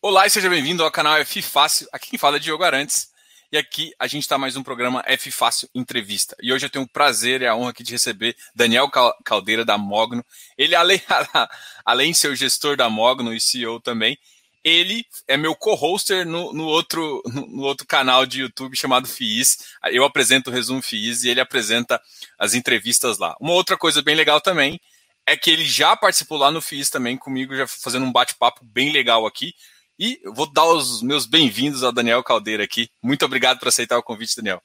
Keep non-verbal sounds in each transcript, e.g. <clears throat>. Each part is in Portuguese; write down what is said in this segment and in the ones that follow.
Olá e seja bem-vindo ao canal F Fácil. Aqui quem fala é Diogo Arantes. E aqui a gente está mais um programa F Fácil Entrevista. E hoje eu tenho o prazer e a honra aqui de receber Daniel Caldeira da Mogno. Ele, além, <laughs> além de ser o gestor da Mogno e CEO também, ele é meu co-hoster no, no, outro, no, outro canal de YouTube chamado FIIs. Eu apresento o resumo FIIs e ele apresenta as entrevistas lá. Uma outra coisa bem legal também é que ele já participou lá no FIIs também comigo, já fazendo um bate-papo bem legal aqui. E eu vou dar os meus bem-vindos ao Daniel Caldeira aqui. Muito obrigado por aceitar o convite, Daniel.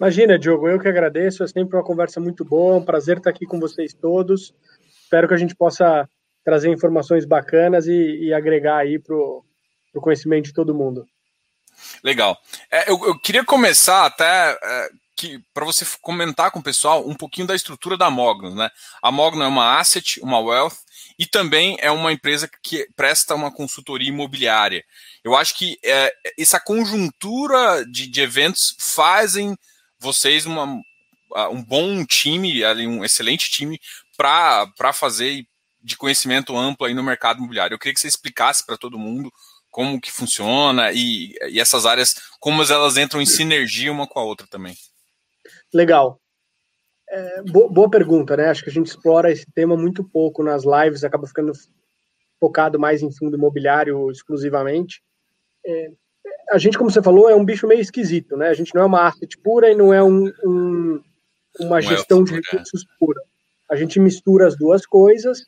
Imagina, Diogo, eu que agradeço. É sempre uma conversa muito boa. É um prazer estar aqui com vocês todos. Espero que a gente possa trazer informações bacanas e, e agregar aí para o conhecimento de todo mundo. Legal. É, eu, eu, queria começar até é, que para você comentar com o pessoal um pouquinho da estrutura da Mogno, né? A Mogno é uma asset, uma wealth e também é uma empresa que presta uma consultoria imobiliária. Eu acho que é, essa conjuntura de, de eventos fazem vocês uma, um bom time, um excelente time para fazer de conhecimento amplo aí no mercado imobiliário. Eu queria que você explicasse para todo mundo como que funciona e, e essas áreas, como elas entram em sinergia uma com a outra também. Legal. É, boa, pergunta, né? Acho que a gente explora esse tema muito pouco nas lives, acaba ficando focado mais em fundo imobiliário exclusivamente. É, a gente, como você falou, é um bicho meio esquisito, né? A gente não é uma asset pura e não é um, um, uma gestão de é. recursos pura. A gente mistura as duas coisas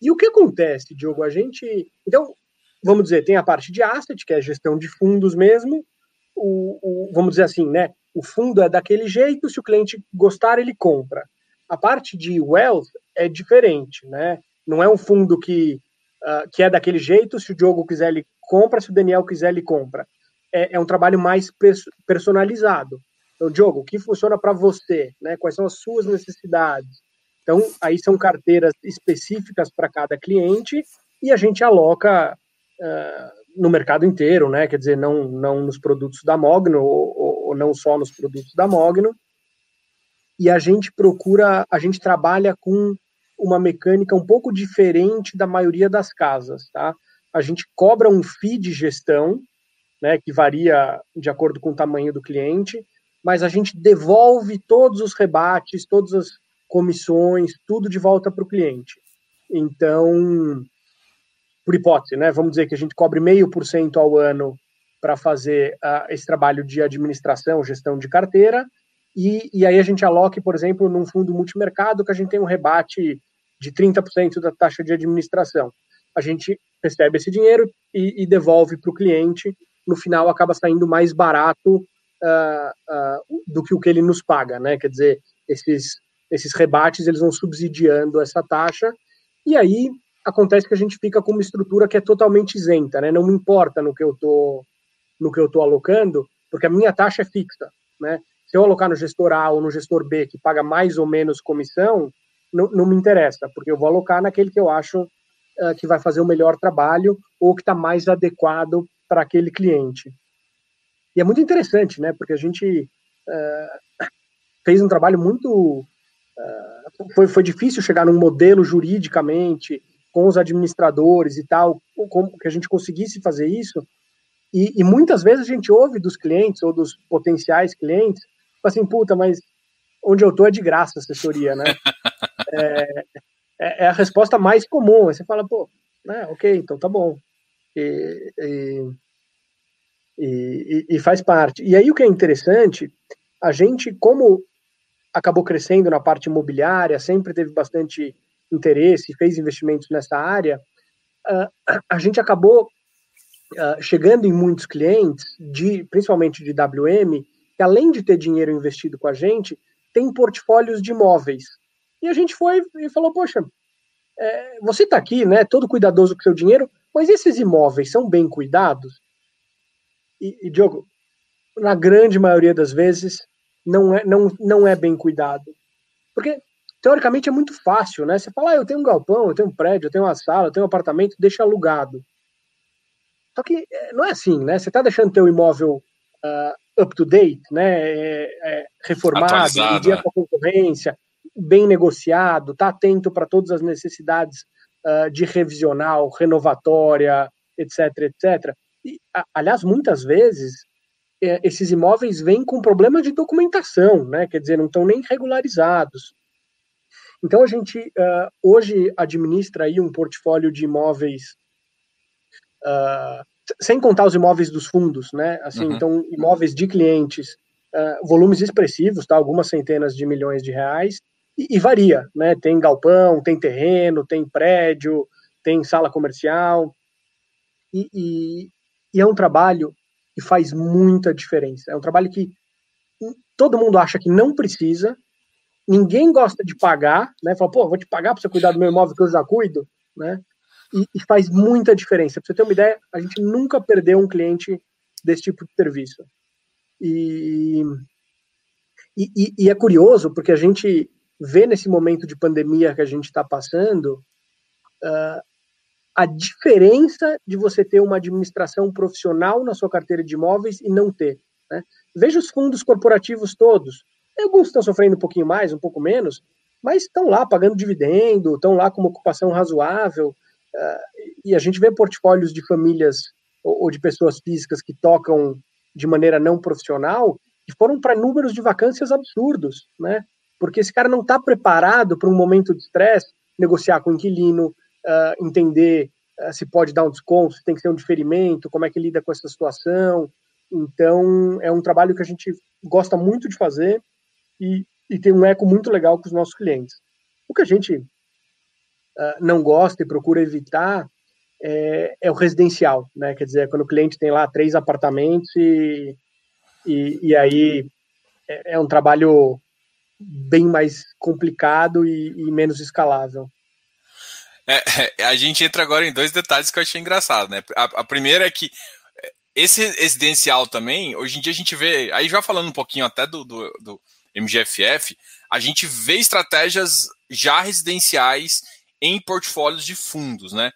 e o que acontece, Diogo? A gente. Então, vamos dizer, tem a parte de asset, que é a gestão de fundos mesmo. O, o, vamos dizer assim, né? O fundo é daquele jeito, se o cliente gostar, ele compra. A parte de wealth é diferente, né? Não é um fundo que, uh, que é daquele jeito, se o Diogo quiser, ele compra, se o Daniel quiser, ele compra. É, é um trabalho mais personalizado. Então, Diogo, o que funciona para você? Né? Quais são as suas necessidades? Então, aí são carteiras específicas para cada cliente e a gente aloca uh, no mercado inteiro, né? Quer dizer, não, não nos produtos da Mogno ou, não só nos produtos da Mogno. E a gente procura, a gente trabalha com uma mecânica um pouco diferente da maioria das casas, tá? A gente cobra um fee de gestão, né, que varia de acordo com o tamanho do cliente, mas a gente devolve todos os rebates, todas as comissões, tudo de volta para o cliente. Então, por hipótese, né, vamos dizer que a gente cobre meio por cento ao ano para fazer uh, esse trabalho de administração, gestão de carteira, e, e aí a gente aloque, por exemplo, num fundo multimercado que a gente tem um rebate de 30% da taxa de administração. A gente recebe esse dinheiro e, e devolve para o cliente, no final acaba saindo mais barato uh, uh, do que o que ele nos paga, né? Quer dizer, esses esses rebates eles vão subsidiando essa taxa, e aí acontece que a gente fica com uma estrutura que é totalmente isenta, né? Não me importa no que eu tô no que eu tô alocando, porque a minha taxa é fixa, né? Se eu alocar no gestor A ou no gestor B que paga mais ou menos comissão, não, não me interessa, porque eu vou alocar naquele que eu acho uh, que vai fazer o melhor trabalho ou que está mais adequado para aquele cliente. E é muito interessante, né? Porque a gente uh, fez um trabalho muito foi, foi difícil chegar num modelo juridicamente com os administradores e tal, como que a gente conseguisse fazer isso. E, e, muitas vezes a gente ouve dos clientes ou dos potenciais clientes, assim, puta, mas onde eu tô é de graça a assessoria, né? <laughs> é, é, é, a resposta mais comum. Aí você fala, pô, né, ok, então tá bom. E, e, e, e faz parte. E aí o que é interessante, a gente, como acabou crescendo na parte imobiliária, sempre teve bastante interesse, fez investimentos nessa área, uh, a gente acabou uh, chegando em muitos clientes, de, principalmente de WM, que além de ter dinheiro investido com a gente, tem portfólios de imóveis. E a gente foi e falou, poxa, é, você está aqui, né, todo cuidadoso com seu dinheiro, mas esses imóveis são bem cuidados? E, e Diogo, na grande maioria das vezes, não é, não, não é bem cuidado. Porque, teoricamente, é muito fácil, né? Você fala, ah, eu tenho um galpão, eu tenho um prédio, eu tenho uma sala, eu tenho um apartamento, deixa alugado. Só que é, não é assim, né? Você está deixando teu imóvel uh, up to date, né? É, é, reformado, em dia com a concorrência, bem negociado, tá atento para todas as necessidades uh, de revisional, renovatória, etc, etc. E, aliás, muitas vezes é, esses imóveis vêm com problema de documentação, né? Quer dizer, não estão nem regularizados. Então a gente uh, hoje administra aí um portfólio de imóveis uh, sem contar os imóveis dos fundos, né? Assim, uhum. então imóveis de clientes, uh, volumes expressivos, tá? Algumas centenas de milhões de reais e, e, varia, né? Tem galpão, tem terreno, tem prédio, tem sala comercial e, e, e é um trabalho que faz muita diferença. É um trabalho que todo mundo acha que não precisa, ninguém gosta de pagar, né? Fala, pô, vou te pagar para você cuidar do meu imóvel que eu já cuido, né? E, e faz muita diferença. Para você ter uma ideia, a gente nunca perdeu um cliente desse tipo de serviço. E, e, e é curioso porque a gente vê nesse momento de pandemia que a gente está passando uh, a diferença de você ter uma administração profissional na sua carteira de imóveis e não ter. Né? Veja os fundos corporativos todos. Alguns estão sofrendo um pouquinho mais, um pouco menos, mas estão lá pagando dividendo, estão lá com uma ocupação razoável. E a gente vê portfólios de famílias ou, ou de pessoas físicas que tocam de maneira não profissional e foram para números de vacâncias absurdos, né? Porque esse cara não está preparado para um momento de estresse, negociar com o inquilino, uh, entender uh, se pode dar um desconto, se tem que ser um diferimento, como é que lida com essa situação. Então, é um trabalho que a gente gosta muito de fazer e, e tem um eco muito legal com os nossos clientes. O que a gente uh, não gosta e procura evitar é, é, o residencial, né? Quer dizer, quando o cliente tem lá três apartamentos e, e, e aí é, é, um trabalho bem mais complicado e, e menos escalável. É, é, a gente entra agora em dois detalhes que eu achei engraçado, né? A, a primeira é que esse residencial também, hoje em dia a gente vê, aí já falando um pouquinho até do, do, do MGFF, a gente vê estratégias já residenciais em portfólios de fundos, né?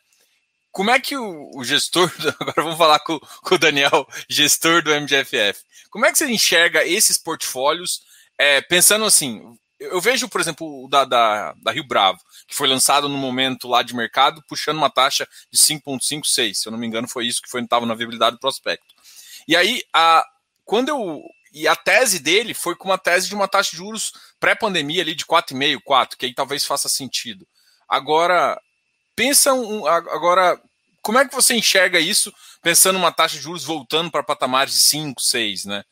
Como é que o, o gestor, <laughs> agora vamos falar com, com, o Daniel, gestor do MGFF, como é que você enxerga esses portfólios, é, pensando assim, eu vejo, por exemplo, o da, da, da, Rio Bravo, que foi lançado no momento lá de mercado, puxando uma taxa de 5,56, se eu não me engano, foi isso que foi estava na viabilidade do prospecto. E aí, a, quando eu e a tese dele foi com uma tese de uma taxa de juros pré-pandemia ali de 4,5, 4, que aí talvez faça sentido. Agora, pensa um, agora, como é que você enxerga isso pensando uma taxa de juros voltando para patamares de 5, 6, né?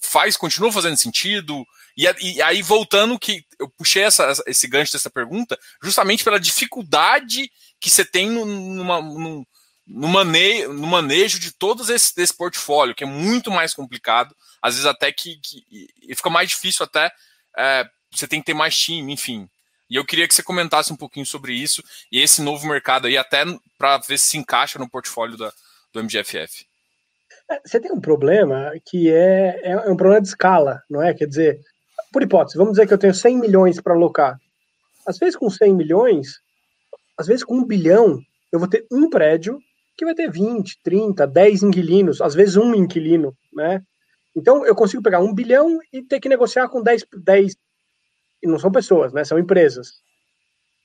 Faz, continua fazendo sentido? E, e aí, voltando, que eu puxei essa, esse gancho dessa pergunta, justamente pela dificuldade que você tem no, numa, no, no, manejo, no manejo de todos esse desse portfólio, que é muito mais complicado às vezes até que, que fica mais difícil até é, você tem que ter mais time, enfim. E eu queria que você comentasse um pouquinho sobre isso e esse novo mercado aí, até para ver se se encaixa no portfólio da, do MGFF. É, você tem um problema que é, é, é um problema de escala, não é? Quer dizer, por hipótese, vamos dizer que eu tenho 100 milhões para alocar. Às vezes, com 100 milhões, às vezes, com um bilhão, eu vou ter um prédio que vai ter 20, 30, 10 inquilinos, às vezes um inquilino, né? Então, eu consigo pegar um bilhão e ter que negociar com 10, 10 e não são pessoas, né? São empresas.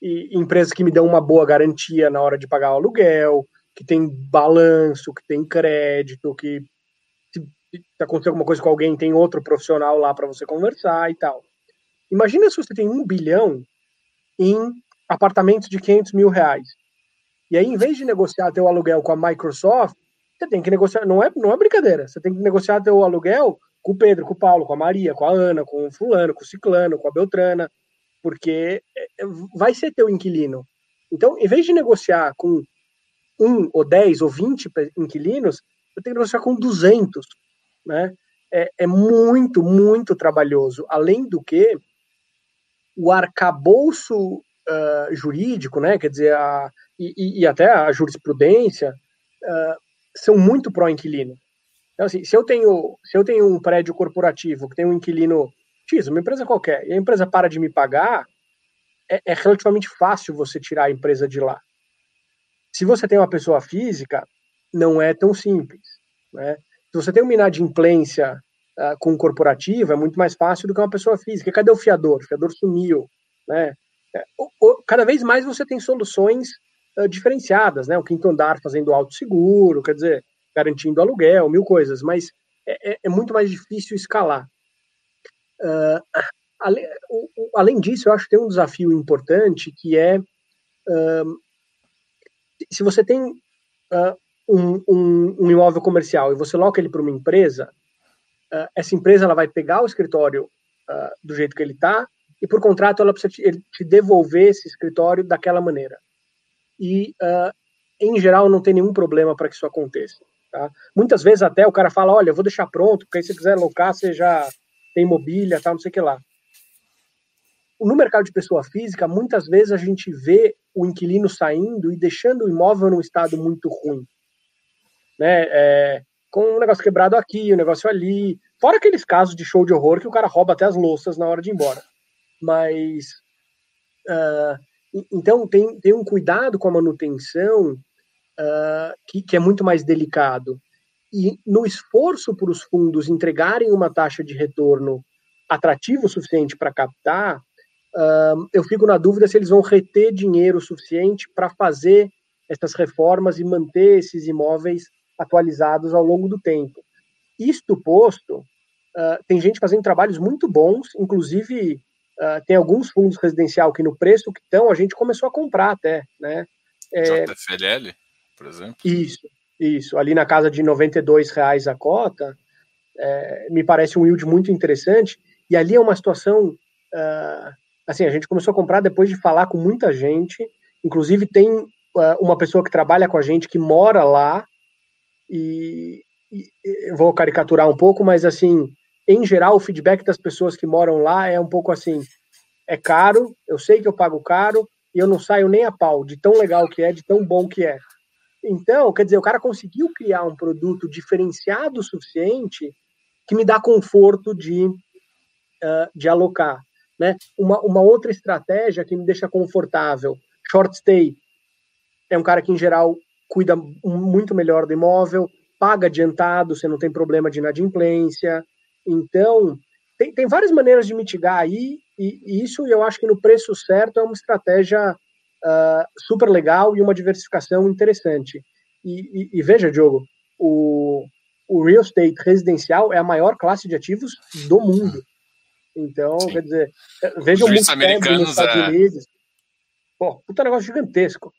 E empresas que me dão uma boa garantia na hora de pagar o aluguel, que tem balanço, que tem crédito, que se acontecer alguma coisa com alguém, tem outro profissional lá para você conversar e tal. Imagina se você tem um bilhão em apartamentos de 500 mil reais. E aí, em vez de negociar teu aluguel com a Microsoft, você tem que negociar, não é, não é brincadeira, você tem que negociar teu aluguel com o Pedro, com o Paulo, com a Maria, com a Ana, com o fulano, com o ciclano, com a Beltrana, porque é, é, vai ser teu inquilino. Então, em vez de negociar com um ou dez ou vinte inquilinos, eu tenho que negociar com 200, né? É, é muito, muito trabalhoso. Além do que, o arcabouço uh, jurídico, né? Quer dizer, a, e, e até a jurisprudência, uh, são muito pró-inquilino. Então, assim, se eu tenho, se eu tenho um prédio corporativo que tem um inquilino X, uma empresa qualquer, e a empresa para de me pagar, é, é relativamente fácil você tirar a empresa de lá. Se você tem uma pessoa física, não é tão simples. Né? Se você tem uma inadimplência uh, com um corporativo, é muito mais fácil do que uma pessoa física. Cadê o fiador? O fiador sumiu. Né? É, o, o, cada vez mais você tem soluções uh, diferenciadas, né? O quinto andar fazendo alto seguro, quer dizer, garantindo aluguel, mil coisas, mas é, é, é muito mais difícil escalar. Uh, além, o, além disso, eu acho que tem um desafio importante que é uh, se você tem uh, um, um, um, imóvel comercial e você loca ele para uma empresa, essa empresa ela vai pegar o escritório do jeito que ele está e por contrato ela precisa te, te, devolver esse escritório daquela maneira. E em geral não tem nenhum problema para que isso aconteça. Tá? Muitas vezes até o cara fala, olha, eu vou deixar pronto, porque aí se quiser alocar, você já tem mobília, tal, não sei o que lá. No mercado de pessoa física, muitas vezes a gente vê o inquilino saindo e deixando o imóvel num estado muito ruim. Né? É, com um negócio quebrado aqui, um negócio ali. Fora aqueles casos de show de horror que o cara rouba até as louças na hora de ir embora. Mas. Uh, então, tem, tem um cuidado com a manutenção uh, que, que é muito mais delicado. E no esforço para os fundos entregarem uma taxa de retorno atrativo o suficiente para captar, uh, eu fico na dúvida se eles vão reter dinheiro suficiente para fazer essas reformas e manter esses imóveis atualizados ao longo do tempo. Isto posto, uh, tem gente fazendo trabalhos muito bons, inclusive uh, tem alguns fundos residencial que no preço que estão a gente começou a comprar até, né? É, JFLL? Por exemplo? Isso, isso. Ali na casa de 92 reais a cota, é, me parece um yield muito interessante. E ali é uma situação. Uh, assim, a gente começou a comprar depois de falar com muita gente. Inclusive, tem uh, uma pessoa que trabalha com a gente que mora lá. E, e vou caricaturar um pouco, mas assim, em geral, o feedback das pessoas que moram lá é um pouco assim: é caro, eu sei que eu pago caro, e eu não saio nem a pau de tão legal que é, de tão bom que é. Então, quer dizer, o cara conseguiu criar um produto diferenciado o suficiente que me dá conforto de, uh, de alocar. Né? Uma, uma outra estratégia que me deixa confortável, short stay. É um cara que, em geral, cuida muito melhor do imóvel, paga adiantado, você não tem problema de inadimplência. Então, tem, tem várias maneiras de mitigar aí, e, e isso eu acho que no preço certo é uma estratégia uh, super legal e uma diversificação interessante. E, e, e, veja, Diogo, o, o real estate residencial é a maior classe de ativos do mundo. Então, Sim. quer dizer, veja o mundo americanos nos Estados é... Unidos. Pô, puta negócio gigantesco.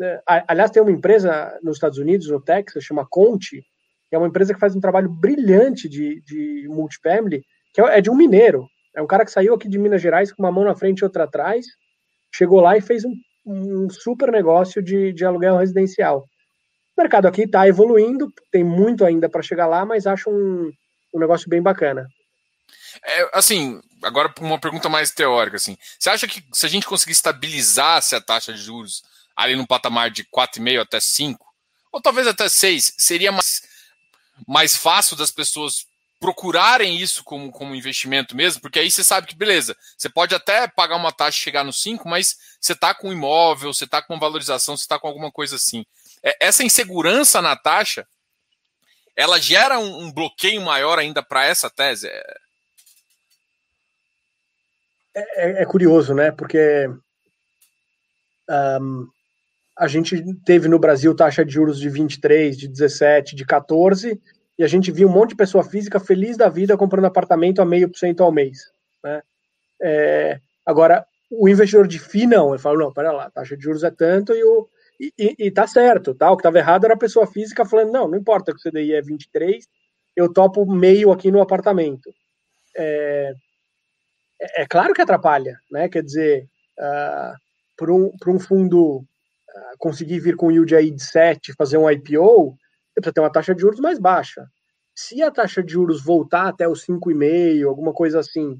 É, aliás, tem uma empresa nos Estados Unidos, no Texas, chama Conte, que é uma empresa que faz um trabalho brilhante de, de multifamily, que é, é de um mineiro. É um cara que saiu aqui de Minas Gerais com uma mão na frente e outra atrás, chegou lá e fez um um super negócio de, de aluguel residencial. O mercado aqui está evoluindo, tem muito ainda para chegar lá, mas acho um, um negócio bem bacana. É, assim, agora uma pergunta mais teórica, assim. Você acha que se a gente conseguir estabilizar a taxa de juros ali no patamar de 4,5 até 5, ou talvez até 6, seria mais, mais fácil das pessoas procurarem isso como, como investimento mesmo, porque aí você sabe que, beleza, você pode até pagar uma taxa e chegar no 5, mas você está com um imóvel, você está com uma valorização, você está com alguma coisa assim. É, essa insegurança na taxa, ela gera um, um bloqueio maior ainda para essa tese? É, é, é, curioso, né? Porque um, a gente teve no Brasil taxa de juros de 23, de 17, de 14, e a gente viu um monte de pessoa física feliz da vida comprando apartamento a meio por cento ao mês. Né? É, agora, o investidor de FI não, ele fala, não, pera lá, a taxa de juros é tanto e, o, e, e, e tá certo, tá? o que estava errado era a pessoa física falando, não, não importa que o CDI é 23, eu topo meio aqui no apartamento. É, é, é claro que atrapalha, né? quer dizer, uh, ah, para um, um fundo uh, conseguir vir com yield aí de 7, fazer um IPO, precisa ter uma taxa de juros mais baixa. Se a taxa de juros voltar até os 5,5, alguma coisa assim,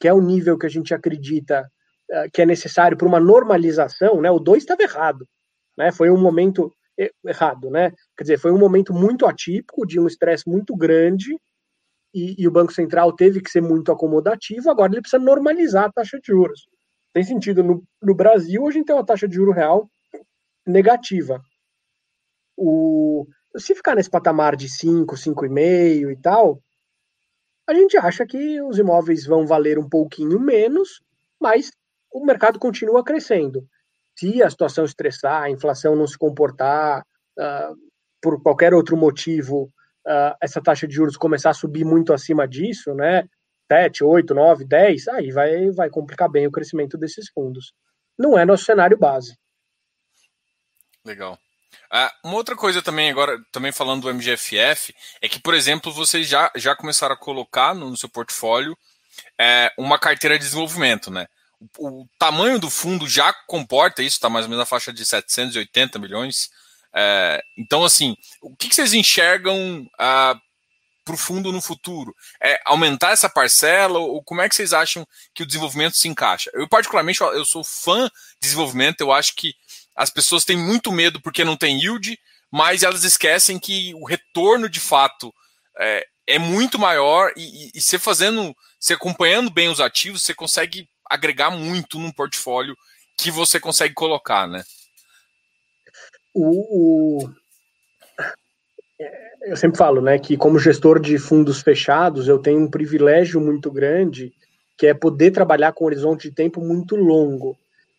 que é o nível que a gente acredita uh, que é necessário para uma normalização, né? O 2 estava errado, né? Foi um momento errado, né? Quer dizer, foi um momento muito atípico, de um estresse muito grande, e, e, o Banco Central teve que ser muito acomodativo, agora ele precisa normalizar a taxa de juros. Tem sentido, no, no Brasil, a gente tem uma taxa de juro real negativa. O, se ficar nesse patamar de 5, 5,5 e tal, a gente acha que os imóveis vão valer um pouquinho menos, mas o mercado continua crescendo. se a situação estressar, a inflação não se comportar uh, por qualquer outro motivo, uh, essa taxa de juros começar a subir muito acima disso, né? 7, 8, 9, 10, aí vai, vai complicar bem o crescimento desses fundos. Não é nosso cenário base. Legal. Ah, uma outra coisa também, agora, também falando do MGFF, é que, por exemplo, vocês já, já começaram a colocar no, seu portfólio é, uma carteira de desenvolvimento, né? O, o, tamanho do fundo já comporta isso, está mais ou menos na faixa de 780 milhões. É, então, assim, o que, que vocês enxergam ah, para o fundo no futuro? É aumentar essa parcela ou como é que vocês acham que o desenvolvimento se encaixa? Eu, particularmente, eu sou fã de desenvolvimento, eu acho que as pessoas têm muito medo porque não tem yield, mas elas esquecem que o retorno de fato é, é muito maior e, e, e você fazendo, você acompanhando bem os ativos, você consegue agregar muito num portfólio que você consegue colocar, né? O, o, eu sempre falo, né, que como gestor de fundos fechados, eu tenho um privilégio muito grande, que é poder trabalhar com um horizonte de tempo muito longo.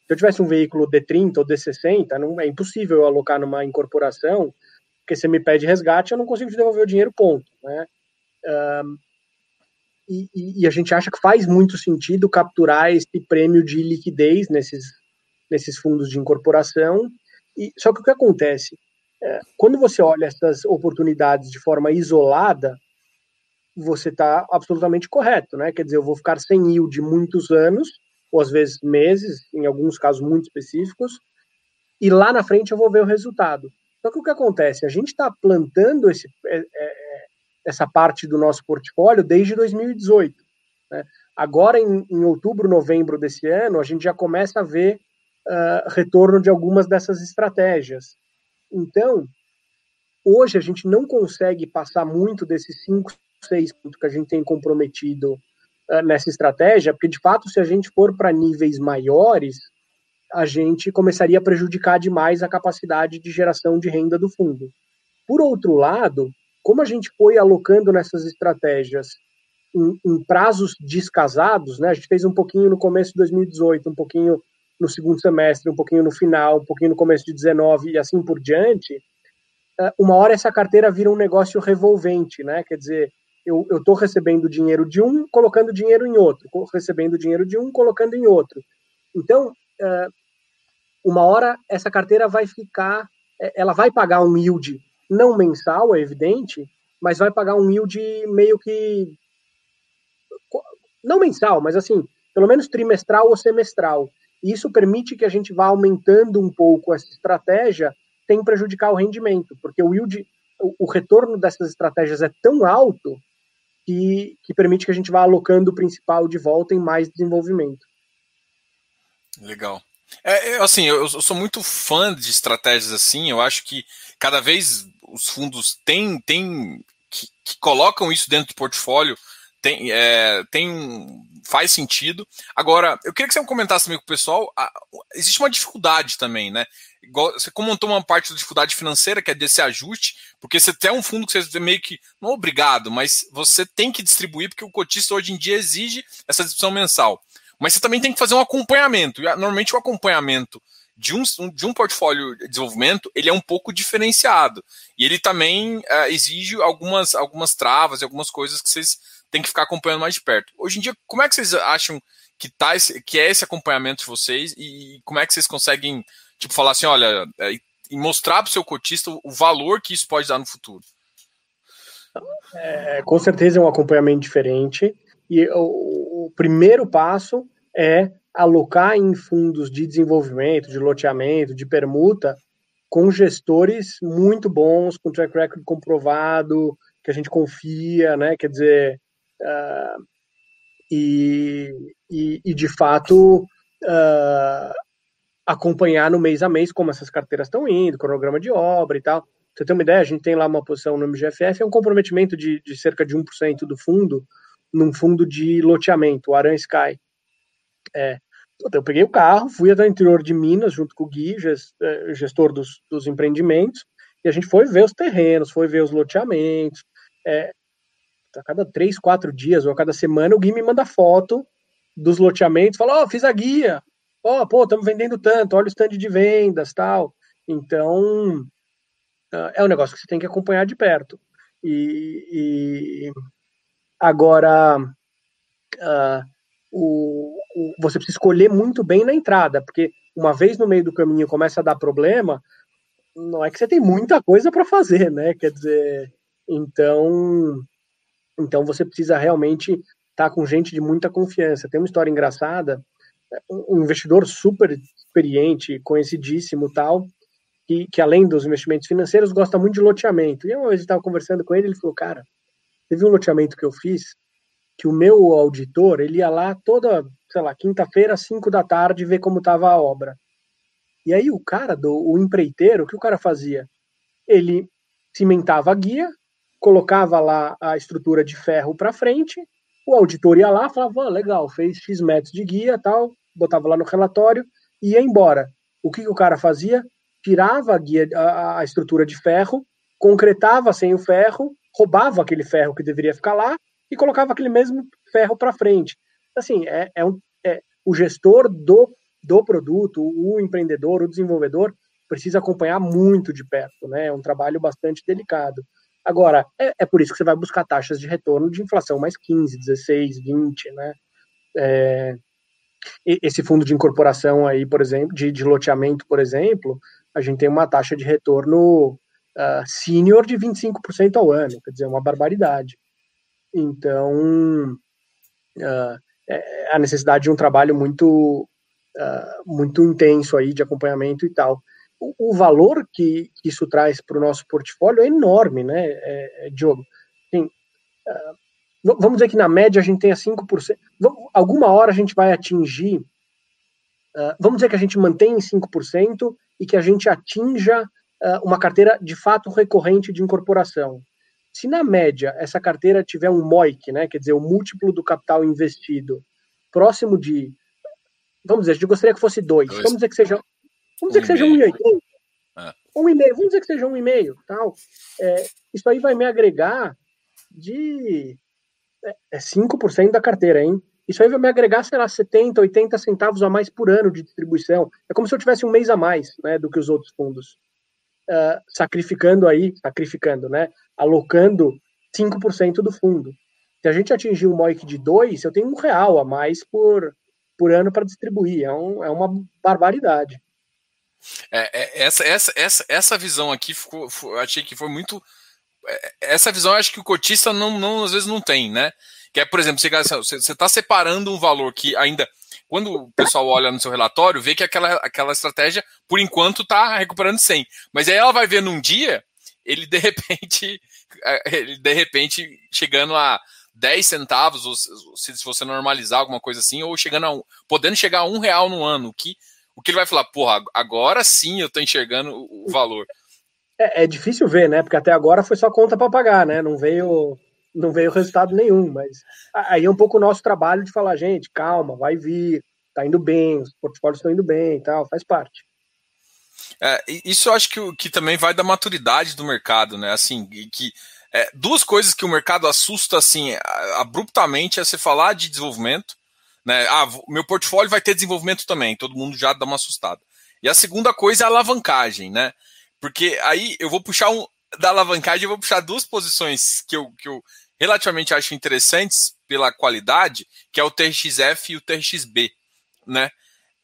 Se eu tivesse um veículo D30 ou D60, não é impossível eu alocar numa incorporação, porque você me pede resgate, eu não consigo te devolver o dinheiro, ponto, né? Um, e, e, a gente acha que faz muito sentido capturar esse prêmio de liquidez nesses, nesses fundos de incorporação. E, só que o que acontece? É, quando você olha essas oportunidades de forma isolada, você está absolutamente correto, né? Quer dizer, eu vou ficar sem yield muitos anos, ou às vezes meses, em alguns casos muito específicos, e lá na frente eu vou ver o resultado. Só que o que acontece? A gente está plantando esse, é, é, essa parte do nosso portfólio desde 2018. Né? Agora, em, em, outubro, novembro desse ano, a gente já começa a ver uh, retorno de algumas dessas estratégias. Então, hoje a gente não consegue passar muito desses 5, 6 pontos que a gente tem comprometido nessa estratégia, porque de fato, se a gente for para níveis maiores, a gente começaria a prejudicar demais a capacidade de geração de renda do fundo. Por outro lado, como a gente foi alocando nessas estratégias em, em, prazos descasados, né? A gente fez um pouquinho no começo de 2018, um pouquinho no segundo semestre, um pouquinho no final, um pouquinho no começo de 19 e assim por diante. Eh, uma hora essa carteira vira um negócio revolvente, né? Quer dizer, eu estou recebendo dinheiro de um, colocando dinheiro em outro, recebendo dinheiro de um, colocando em outro. Então, eh, uma hora essa carteira vai ficar, eh, ela vai pagar um yield não mensal, é evidente, mas vai pagar um yield meio que não mensal, mas assim, pelo menos trimestral ou semestral. Isso permite que a gente vá aumentando um pouco essa estratégia sem prejudicar o rendimento, porque o yield, o retorno dessas estratégias é tão alto que, que permite que a gente vá alocando o principal de volta em mais desenvolvimento. Legal. É, é assim, eu, sou muito fã de estratégias assim. Eu acho que cada vez os fundos têm, têm que, que colocam isso dentro do portfólio tem, é, tem faz sentido. Agora, eu queria que você comentasse também com o pessoal. A, existe uma dificuldade também, né? Igual, você comentou uma parte da dificuldade financeira, que é desse ajuste, porque você tem um fundo que você meio que, não é obrigado, mas você tem que distribuir, porque o cotista hoje em dia exige essa distribuição mensal. Mas você também tem que fazer um acompanhamento. E normalmente o acompanhamento de um, de um portfólio de desenvolvimento, ele é um pouco diferenciado. E ele também uh, exige algumas, algumas travas e algumas coisas que vocês têm que ficar acompanhando mais de perto. Hoje em dia, como é que vocês acham que, tá esse, que é esse acompanhamento de vocês e como é que vocês conseguem tipo, falar assim, olha, é, e mostrar para o seu cotista o valor que isso pode dar no futuro? É, com certeza é um acompanhamento diferente. E o, o primeiro passo é alocar em fundos de desenvolvimento, de loteamento, de permuta, com gestores muito bons, com track record comprovado, que a gente confia, né? Quer dizer, uh, e, e, e, de fato uh, acompanhar no mês a mês como essas carteiras estão indo, cronograma de obra e tal. Você ter uma ideia, a gente tem lá uma posição no MGFF, é um comprometimento de, de cerca de 1% do fundo num fundo de loteamento, o Aran Sky. É, eu peguei o carro, fui até o interior de Minas, junto com o Gui, é, gestor dos, dos empreendimentos, e a gente foi ver os terrenos, foi ver os loteamentos. É, a cada três, quatro dias ou a cada semana, o Gui me manda foto dos loteamentos, fala: Ó, oh, fiz a guia, ó, oh, pô, estamos vendendo tanto, olha o stand de vendas, tal. Então, uh, é um negócio que você tem que acompanhar de perto. E, e agora, uh, o, o, você precisa escolher muito bem na entrada, porque uma vez no meio do caminho começa a dar problema, não é que você tem muita coisa para fazer, né? Quer dizer, então, então você precisa realmente estar tá com gente de muita confiança. Tem uma história engraçada, um investidor super experiente, conhecidíssimo, tal, que, que além dos investimentos financeiros gosta muito de loteamento. E uma vez eu estava conversando com ele, ele falou, cara, teve um loteamento que eu fiz que o meu auditor ele ia lá toda, sei lá, quinta-feira, cinco da tarde, ver como estava a obra. E aí o cara, do, o empreiteiro, o que o cara fazia? Ele cimentava a guia, colocava lá a estrutura de ferro para frente, o auditor ia lá, falava, legal, fez X metros de guia, tal, botava lá no relatório e ia embora. O que, que o cara fazia? Tirava a guia, a, a estrutura de ferro, concretava sem o ferro, roubava aquele ferro que deveria ficar lá e colocava aquele mesmo ferro para frente. Assim, é, é, um, é o gestor do do produto, o empreendedor, o desenvolvedor, precisa acompanhar muito de perto, né? É um trabalho bastante delicado. Agora, é, é, por isso que você vai buscar taxas de retorno de inflação mais 15, 16, 20, né? É, esse fundo de incorporação aí, por exemplo, de, de, loteamento, por exemplo, a gente tem uma taxa de retorno uh, senior de 25% ao ano, quer dizer, uma barbaridade. Então, uh, é a necessidade de um trabalho muito uh, muito intenso aí de acompanhamento e tal. O, o valor que, que, isso traz para o nosso portfólio é enorme, né, é, é, Diogo? Tem, uh, vamos dizer que na média a gente tenha 5%. Alguma hora a gente vai atingir. Uh, vamos dizer que a gente mantém em 5% e que a gente atinja uma carteira de fato recorrente de incorporação. Se na média essa carteira tiver um MOIC, né, quer dizer, o múltiplo do capital investido, próximo de Vamos dizer, a gente gostaria que fosse dois. dois. Vamos dizer que seja. Vamos dizer um que seja 1,80. É. Um e meio. Vamos dizer que seja um e meio. Tal. É, isso aí vai me agregar de é, 5% é da carteira, hein? Isso aí vai me agregar, sei lá, 70, 80 centavos a mais por ano de distribuição. É como se eu tivesse um mês a mais né, do que os outros fundos. Uh, sacrificando aí, sacrificando, né? Alocando 5% do fundo. Se a gente atingir um MOIC de 2, eu tenho um real a mais por, por ano para distribuir. É, um, é uma barbaridade. É, é, essa, essa, essa, essa visão aqui ficou, eu achei que foi muito. É, essa visão acho que o cotista não, não, às vezes não tem, né? Que é, por exemplo, você está separando um valor que ainda. Quando o pessoal olha no seu relatório, vê que aquela, aquela estratégia, por enquanto, está recuperando 100. Mas aí ela vai ver num dia, ele de repente, <laughs> é, ele de repente chegando a 10 centavos, ou se, se você normalizar alguma coisa assim, ou chegando a um, podendo chegar a um real no ano, que o que ele vai falar, porra, agora sim eu tô enxergando o, valor. É, é, difícil ver, né? Porque até agora foi só conta para pagar, né? Não veio, não veio resultado nenhum. Mas aí é um pouco o nosso trabalho de falar, gente, calma, vai vir, tá indo bem, os portfólios estão indo bem e tal, faz parte. É, isso eu acho que, que também vai da maturidade do mercado, né? Assim, que é, duas coisas que o mercado assusta assim abruptamente é você falar de desenvolvimento, né? Ah, meu portfólio vai ter desenvolvimento também, todo mundo já dá uma assustada. E a segunda coisa é a alavancagem, né? Porque aí eu vou puxar um da alavancagem, eu vou puxar duas posições que eu, que eu relativamente acho interessantes pela qualidade, que é o TRXF e o TRXB, né?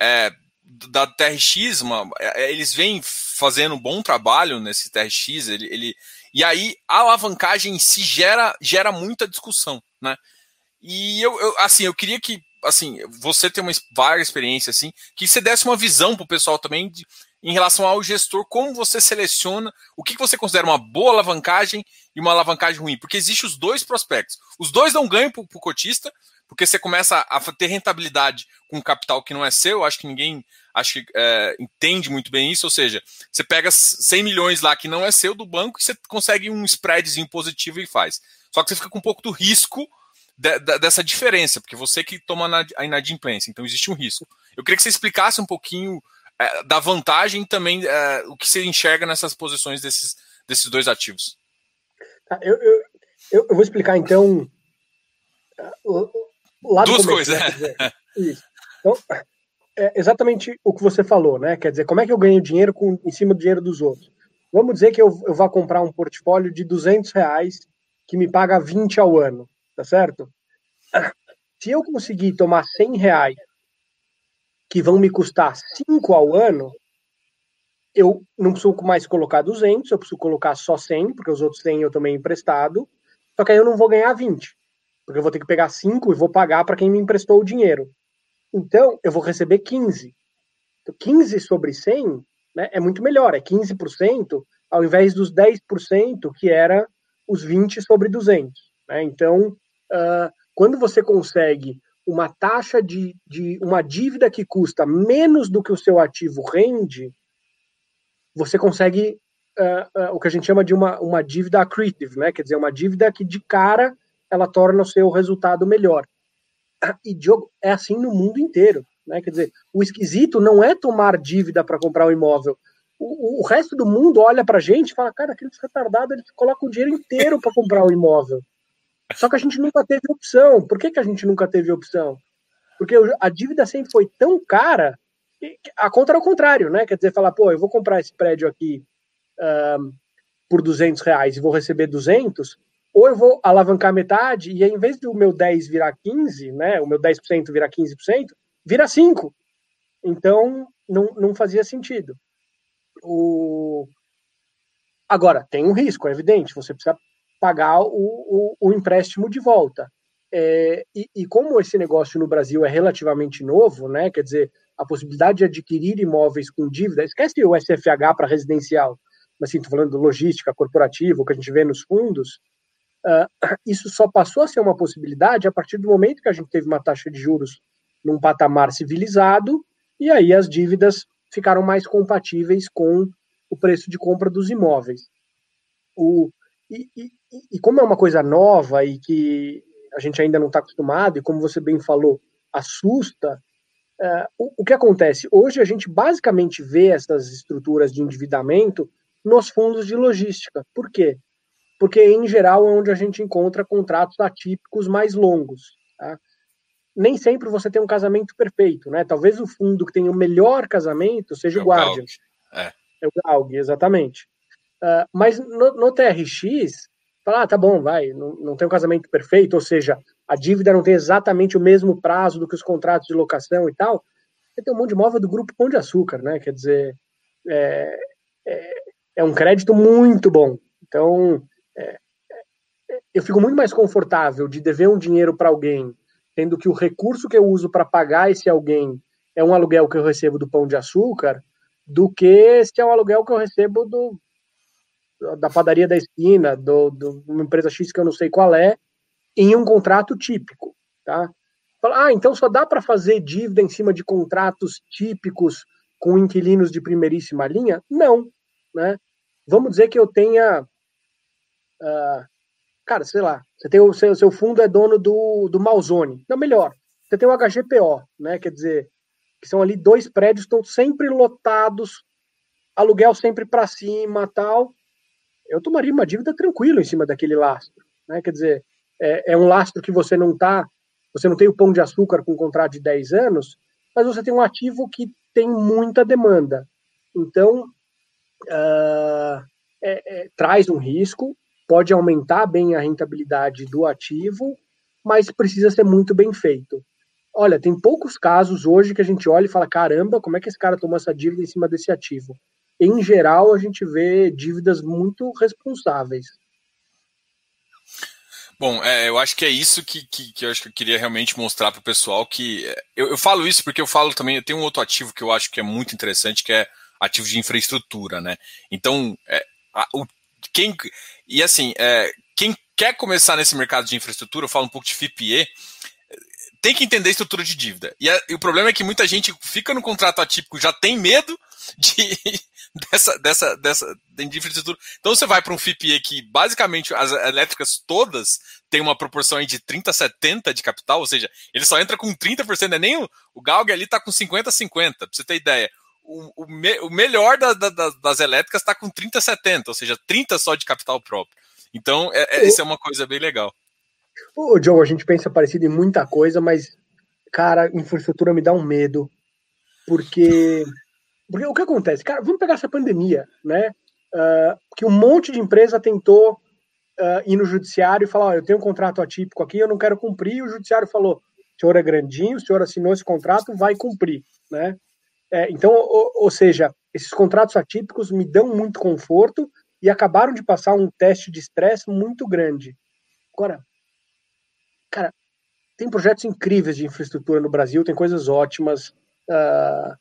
É, da TRX, uma, é, eles vêm fazendo um bom trabalho nesse TRX, ele, ele e aí a alavancagem em si gera, gera muita discussão, né? E eu, eu assim, eu queria que assim, você tem uma vaga experiência assim, que você desse uma visão para o pessoal também de, em relação ao gestor, como você seleciona, o que, você considera uma boa alavancagem e uma alavancagem ruim, porque existe os dois prospectos. Os dois dão ganho para o cotista, porque você começa a ter rentabilidade com capital que não é seu, acho que ninguém acho que é, entende muito bem isso, ou seja, você pega 100 milhões lá que não é seu do banco e você consegue um spreadzinho positivo e faz. Só que você fica com um pouco do risco de, de, dessa diferença, porque você que toma a inadimplência, então existe um risco. Eu queria que você explicasse um pouquinho é, da vantagem também é, o que você enxerga nessas posições desses, desses dois ativos. Tá, eu, eu, eu, vou explicar então. Duas coisas, né? Então, é exatamente o que você falou, né? Quer dizer, como é que eu ganho dinheiro com, em cima do dinheiro dos outros? Vamos dizer que eu, eu vá comprar um portfólio de 200 reais que me paga 20 ao ano, tá certo? Se eu conseguir tomar 100 reais que vão me custar 5 ao ano, eu não preciso mais colocar 200, eu preciso colocar só 100, porque os outros 100 eu tomei emprestado, só que aí eu não vou ganhar 20, porque eu vou ter que pegar 5 e vou pagar para quem me emprestou o dinheiro. Então, eu vou receber 15. Então, 15 sobre 100 né, é muito melhor, é 15% ao invés dos 10% que era os 20 sobre 200. Né? Então, uh, quando você consegue uma taxa de, de uma dívida que custa menos do que o seu ativo rende, você consegue uh, uh, o que a gente chama de uma, uma dívida accretive, né? quer dizer, uma dívida que de cara ela torna o seu resultado melhor. E, Diogo, é assim no mundo inteiro. Né? Quer dizer, o esquisito não é tomar dívida para comprar um imóvel. O, o, resto do mundo olha para a gente e fala, cara, aqueles retardados, eles colocam o dinheiro inteiro para comprar um imóvel. Só que a gente nunca teve opção. Por que, que a gente nunca teve opção? Porque a dívida sempre foi tão cara, a conta era o contrário, né? Quer dizer, falar, pô, eu vou comprar esse prédio aqui um, por 200 reais e vou receber 200, ou eu vou alavancar metade e em vez do meu 10 virar 15, né, o meu 10% virar 15%, vira 5. Então, não, não fazia sentido. O... Agora, tem um risco, é evidente, você precisa pagar o, o, o empréstimo de volta. É, e, e, como esse negócio no Brasil é relativamente novo, né, quer dizer, a possibilidade de adquirir imóveis com dívida, esquece o SFH para residencial, mas sim, estou falando logística corporativa, o que a gente vê nos fundos, Uh, <coughs> isso só passou a ser uma possibilidade a partir do momento que a gente teve uma taxa de juros num patamar civilizado, e aí as dívidas ficaram mais compatíveis com o preço de compra dos imóveis. O, e, e como é uma coisa nova e que a gente ainda não está acostumado, e como você bem falou, assusta, uh, o, o que acontece? Hoje a gente basicamente vê essas estruturas de endividamento nos fundos de logística. Por quê? porque em geral é onde a gente encontra contratos atípicos mais longos. Tá? Nem sempre você tem um casamento perfeito, né? Talvez o fundo que tem o melhor casamento seja é o Guardian. É. é o Galg, exatamente. Uh, mas no, no, TRX, fala, ah, tá bom, vai, não, não tem um casamento perfeito, ou seja, a dívida não tem exatamente o mesmo prazo do que os contratos de locação e tal. Você tem um monte de imóvel do grupo Pão de Açúcar, né? Quer dizer, é, é, é um crédito muito bom. Então, é, é, eu fico muito mais confortável de dever um dinheiro para alguém, tendo que o recurso que eu uso para pagar esse alguém é um aluguel que eu recebo do pão de açúcar, do que se é um aluguel que eu recebo do, da padaria da esquina, do, do, uma empresa X que eu não sei qual é, em um contrato típico, tá? Ah, então só dá para fazer dívida em cima de contratos típicos com inquilinos de primeiríssima linha? Não, né? Vamos dizer que eu tenha Uh, cara, sei lá, você tem o seu, seu fundo é dono do, do Malzone. Não, melhor, você tem o HGPO, né? Quer dizer, que são ali dois prédios estão sempre lotados, aluguel sempre para cima, tal. Eu tomaria uma dívida tranquilo em cima daquele lastro, né? Quer dizer, é, é um lastro que você não tá, você não tem o pão de açúcar com um contrato de 10 anos, mas você tem um ativo que tem muita demanda. Então, uh, é, é, traz um risco, pode aumentar bem a rentabilidade do ativo, mas precisa ser muito bem feito. Olha, tem poucos casos hoje que a gente olha e fala: caramba, como é que esse cara tomou essa dívida em cima desse ativo? Em geral, a gente vê dívidas muito responsáveis. Bom, é, eu acho que é isso que, que, que, eu acho que eu queria realmente mostrar para o pessoal que é, eu, eu, falo isso porque eu falo também, eu tenho um outro ativo que eu acho que é muito interessante, que é ativo de infraestrutura, né? Então, é, a, o quem e assim, é, quem quer começar nesse mercado de infraestrutura, eu falo um pouco de FIPE, tem que entender a estrutura de dívida. E, a, e, o problema é que muita gente fica no contrato atípico, já tem medo de <laughs> dessa dessa dessa de infraestrutura. Então você vai para um FIPE que basicamente as elétricas todas têm uma proporção de 30 a 70 de capital, ou seja, ele só entra com 30%, não é nem o, o Galg ali está com 50 a 50, para você ter ideia o, o, me, o melhor da, da, das elétricas está com 30,70, ou seja, 30 só de capital próprio. Então, é, é, isso é uma coisa bem legal. Ô, Joe, a gente pensa parecido em muita coisa, mas, cara, infraestrutura me dá um medo. Porque, porque o que acontece? Cara, vamos pegar essa pandemia, né? Uh, que um monte de empresa tentou uh, ir no judiciário e falar: oh, eu tenho um contrato atípico aqui, eu não quero cumprir. E o judiciário falou: o senhor é grandinho, o senhor assinou esse contrato, vai cumprir, né? É, então, ou, ou, seja, esses contratos atípicos me dão muito conforto e acabaram de passar um teste de estresse muito grande. Agora, cara, tem projetos incríveis de infraestrutura no Brasil, tem coisas ótimas. Uh,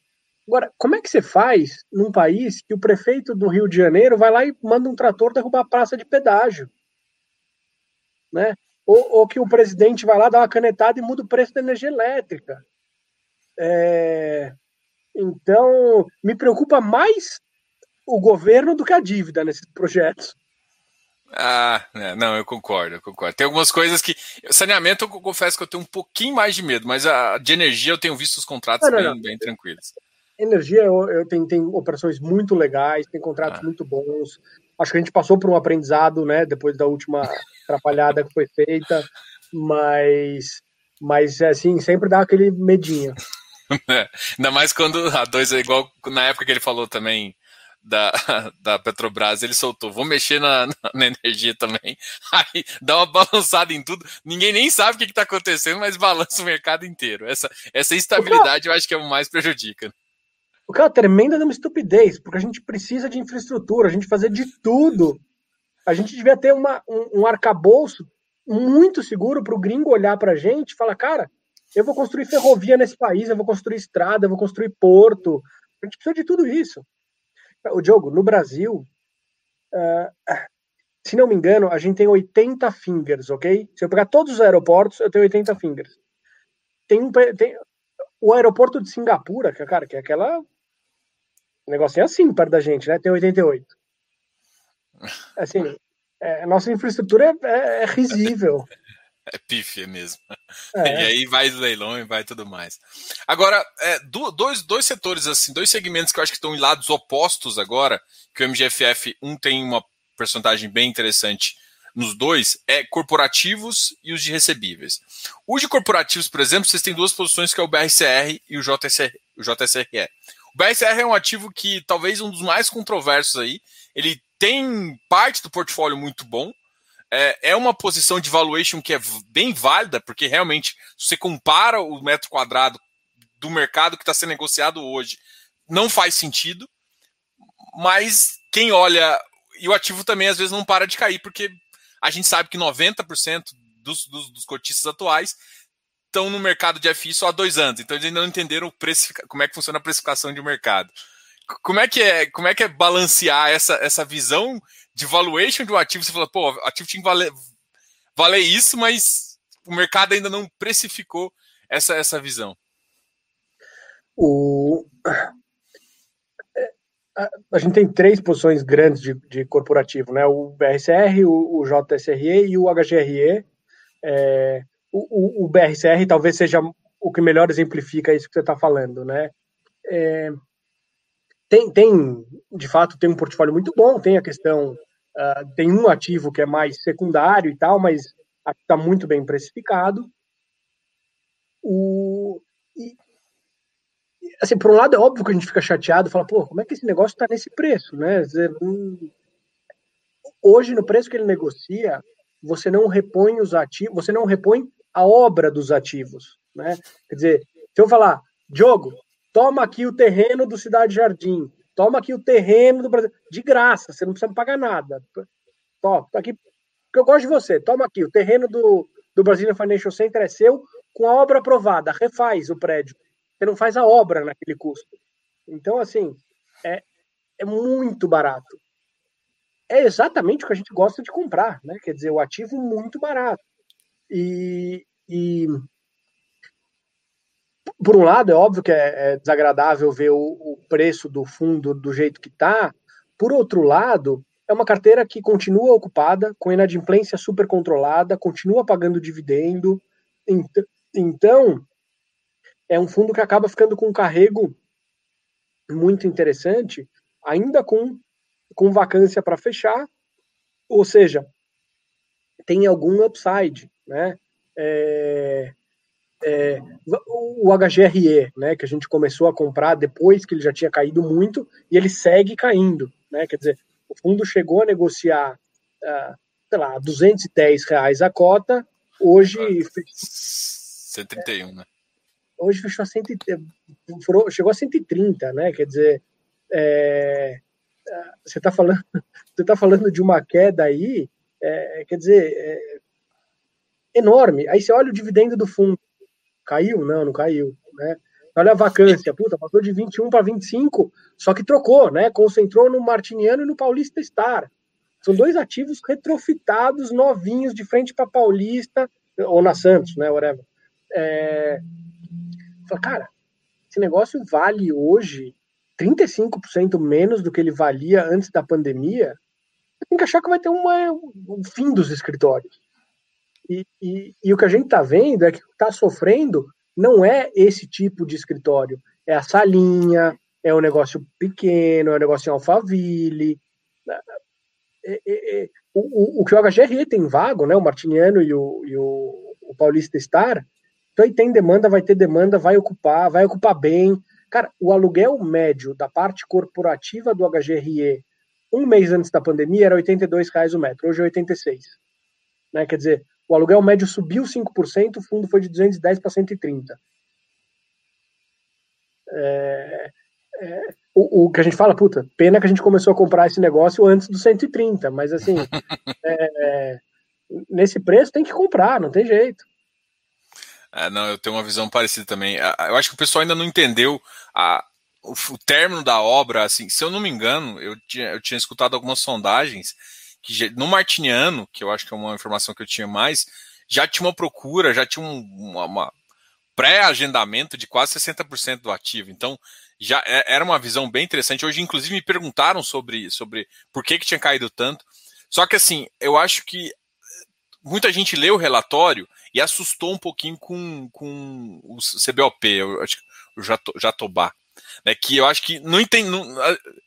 agora, como é que você faz num país que o prefeito do Rio de Janeiro vai lá e manda um trator derrubar a praça de pedágio? Né? Ou, ou que o presidente vai lá dar uma canetada e muda o preço da energia elétrica. É, então, me preocupa mais o governo do que a dívida nesses projetos. Ah, é, não, eu concordo, eu concordo. Tem algumas coisas que. Saneamento, eu confesso que eu tenho um pouquinho mais de medo, mas a, de energia eu tenho visto os contratos não, não, bem, não. bem tranquilos. Energia, eu, eu tenho, tenho operações muito legais, tem contratos ah. muito bons. Acho que a gente passou por um aprendizado, né, depois da última <laughs> atrapalhada que foi feita, mas, mas assim, sempre dá aquele medinho. <laughs> É, ainda mais quando a dois é igual na época que ele falou também da, <laughs> da Petrobras, ele soltou, vou mexer na, na, energia também. Aí dá uma balançada em tudo. Ninguém nem sabe o que está acontecendo, mas balança o mercado inteiro. Essa, essa instabilidade eu acho que é o mais prejudica. O que é uma tremenda de uma estupidez, porque a gente precisa de infraestrutura, a gente fazer de tudo. A gente devia ter uma, um, um arcabouço muito seguro para o gringo olhar para a gente e falar, cara, eu vou construir ferrovia nesse país, eu vou construir estrada, eu vou construir porto. A gente precisa de tudo isso. O Diogo, no Brasil, uh, se não me engano, a gente tem 80 fingers, ok? Se eu pegar todos os aeroportos, eu tenho 80 fingers. Tem, um, tem o aeroporto de Singapura, que, cara, que é aquela. O negócio é assim perto da gente, né? Tem 88. Assim, é, a nossa infraestrutura é, é, é risível. É pífia mesmo. É. E aí vai leilão e vai tudo mais. Agora, é, dois, dois setores, assim, dois segmentos que eu acho que estão em lados opostos agora, que o MGFF, um tem uma porcentagem bem interessante nos dois, é corporativos e os de recebíveis. Os de corporativos, por exemplo, vocês têm duas posições que é o BRCR e o, JSR, o JSRE. O BRCR é um ativo que talvez um dos mais controversos aí. Ele tem parte do portfólio muito bom, é, é uma posição de valuation que é bem válida, porque realmente, se você compara o metro quadrado do mercado que está sendo negociado hoje, não faz sentido. Mas quem olha. E o ativo também às vezes não para de cair, porque a gente sabe que 90% dos, dos, dos cotistas atuais estão no mercado de FI só há dois anos. Então eles ainda não entenderam como é que funciona a precificação de mercado. Como é que é, como é, que é balancear essa, essa visão de valuation de um ativo, você fala, pô, ativo tinha que valer, valer isso, mas o mercado ainda não precificou essa, essa visão. O... A gente tem três posições grandes de, de corporativo, né? O BRCR, o, o JSRE e o HGRE. É, o, o, o, BRCR talvez seja o que melhor exemplifica isso que você está falando, né? É, tem, tem, de fato, tem um portfólio muito bom, tem a questão Uh, tem um ativo que é mais secundário e tal, mas está muito bem precificado. O, e, assim, por um lado é óbvio que a gente fica chateado, fala, pô, como é que esse negócio está nesse preço, né? Hoje no preço que ele negocia, você não repõe os ativos, você não repõe a obra dos ativos, né? Quer dizer, se eu falar, Diogo, toma aqui o terreno do Cidade Jardim, Toma aqui o terreno do Brasil. De graça, você não precisa pagar nada. Tá aqui, porque eu gosto de você. Toma aqui, o terreno do, do Brazilian Financial Center é seu com a obra aprovada. Refaz o prédio. Você não faz a obra naquele custo. Então, assim, é, é muito barato. É exatamente o que a gente gosta de comprar, né? Quer dizer, o ativo muito barato. E, e por um lado, é óbvio que é, é desagradável ver o, o, preço do fundo do jeito que está. Por outro lado, é uma carteira que continua ocupada, com inadimplência super controlada, continua pagando dividendo. Então, é um fundo que acaba ficando com um carrego muito interessante, ainda com, com vacância para fechar, ou seja, tem algum upside, né? É, é, o HGRE, né, que a gente começou a comprar depois que ele já tinha caído muito e ele segue caindo, né? Quer dizer, o fundo chegou a negociar, uh, sei lá, 210 reais a cota, hoje 131, né? Hoje fechou a 130, chegou a 130, né? Quer dizer, é, você está falando, <laughs> você tá falando de uma queda aí, é, quer dizer, é, enorme. Aí você olha o dividendo do fundo, caiu? Não, não caiu, né? Olha a vacância, puta, passou de 21 para 25, só que trocou, né? Concentrou no Martiniano e no Paulista Star. São dois ativos retrofitados, novinhos, de frente para Paulista, ou na Santos, né? Whatever. É... Fala, cara, esse negócio vale hoje 35% menos do que ele valia antes da pandemia. Tem que achar que vai ter uma, um fim dos escritórios. E, e, e o que a gente está vendo é que está sofrendo não é esse tipo de escritório, é a salinha, é um negócio pequeno, é um negócio em Alphaville. É, é, é, o, o, o, que o HGR tem vago, né, o Martiniano e o, e o, o Paulista Star, então aí tem demanda, vai ter demanda, vai ocupar, vai ocupar bem. Cara, o aluguel médio da parte corporativa do HGRE um mês antes da pandemia era R$ reais o metro, hoje é 86. Né? Quer dizer, o aluguel médio subiu 5%, o fundo foi de 210 para 130. É, é, o, o, que a gente fala, puta, pena que a gente começou a comprar esse negócio antes do 130, mas assim, <laughs> é, nesse preço tem que comprar, não tem jeito. É, não, eu tenho uma visão parecida também. Eu acho que o pessoal ainda não entendeu a, o, o término da obra. Assim, se eu não me engano, eu tinha, eu tinha escutado algumas sondagens que no Martiniano, que eu acho que é uma informação que eu tinha mais, já tinha uma procura, já tinha um, uma, uma pré-agendamento de quase 60% do ativo. Então, já é, era uma visão bem interessante. Hoje, inclusive, me perguntaram sobre, sobre por que, que tinha caído tanto. Só que, assim, eu acho que muita gente leu o relatório e assustou um pouquinho com, com o CBOP, eu acho o Jatobá. Né, que eu acho que não entendo.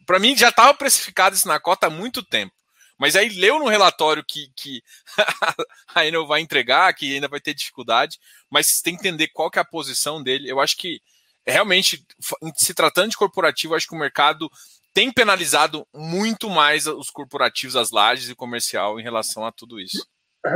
Para mim, já estava precificado isso na cota há muito tempo. Mas aí leu no relatório que, que <laughs> ainda vai entregar, que ainda vai ter dificuldade, mas tem que entender qual que é a posição dele. Eu acho que realmente, se tratando de corporativo, acho que o mercado tem penalizado muito mais os corporativos, as lajes e comercial em relação a tudo isso.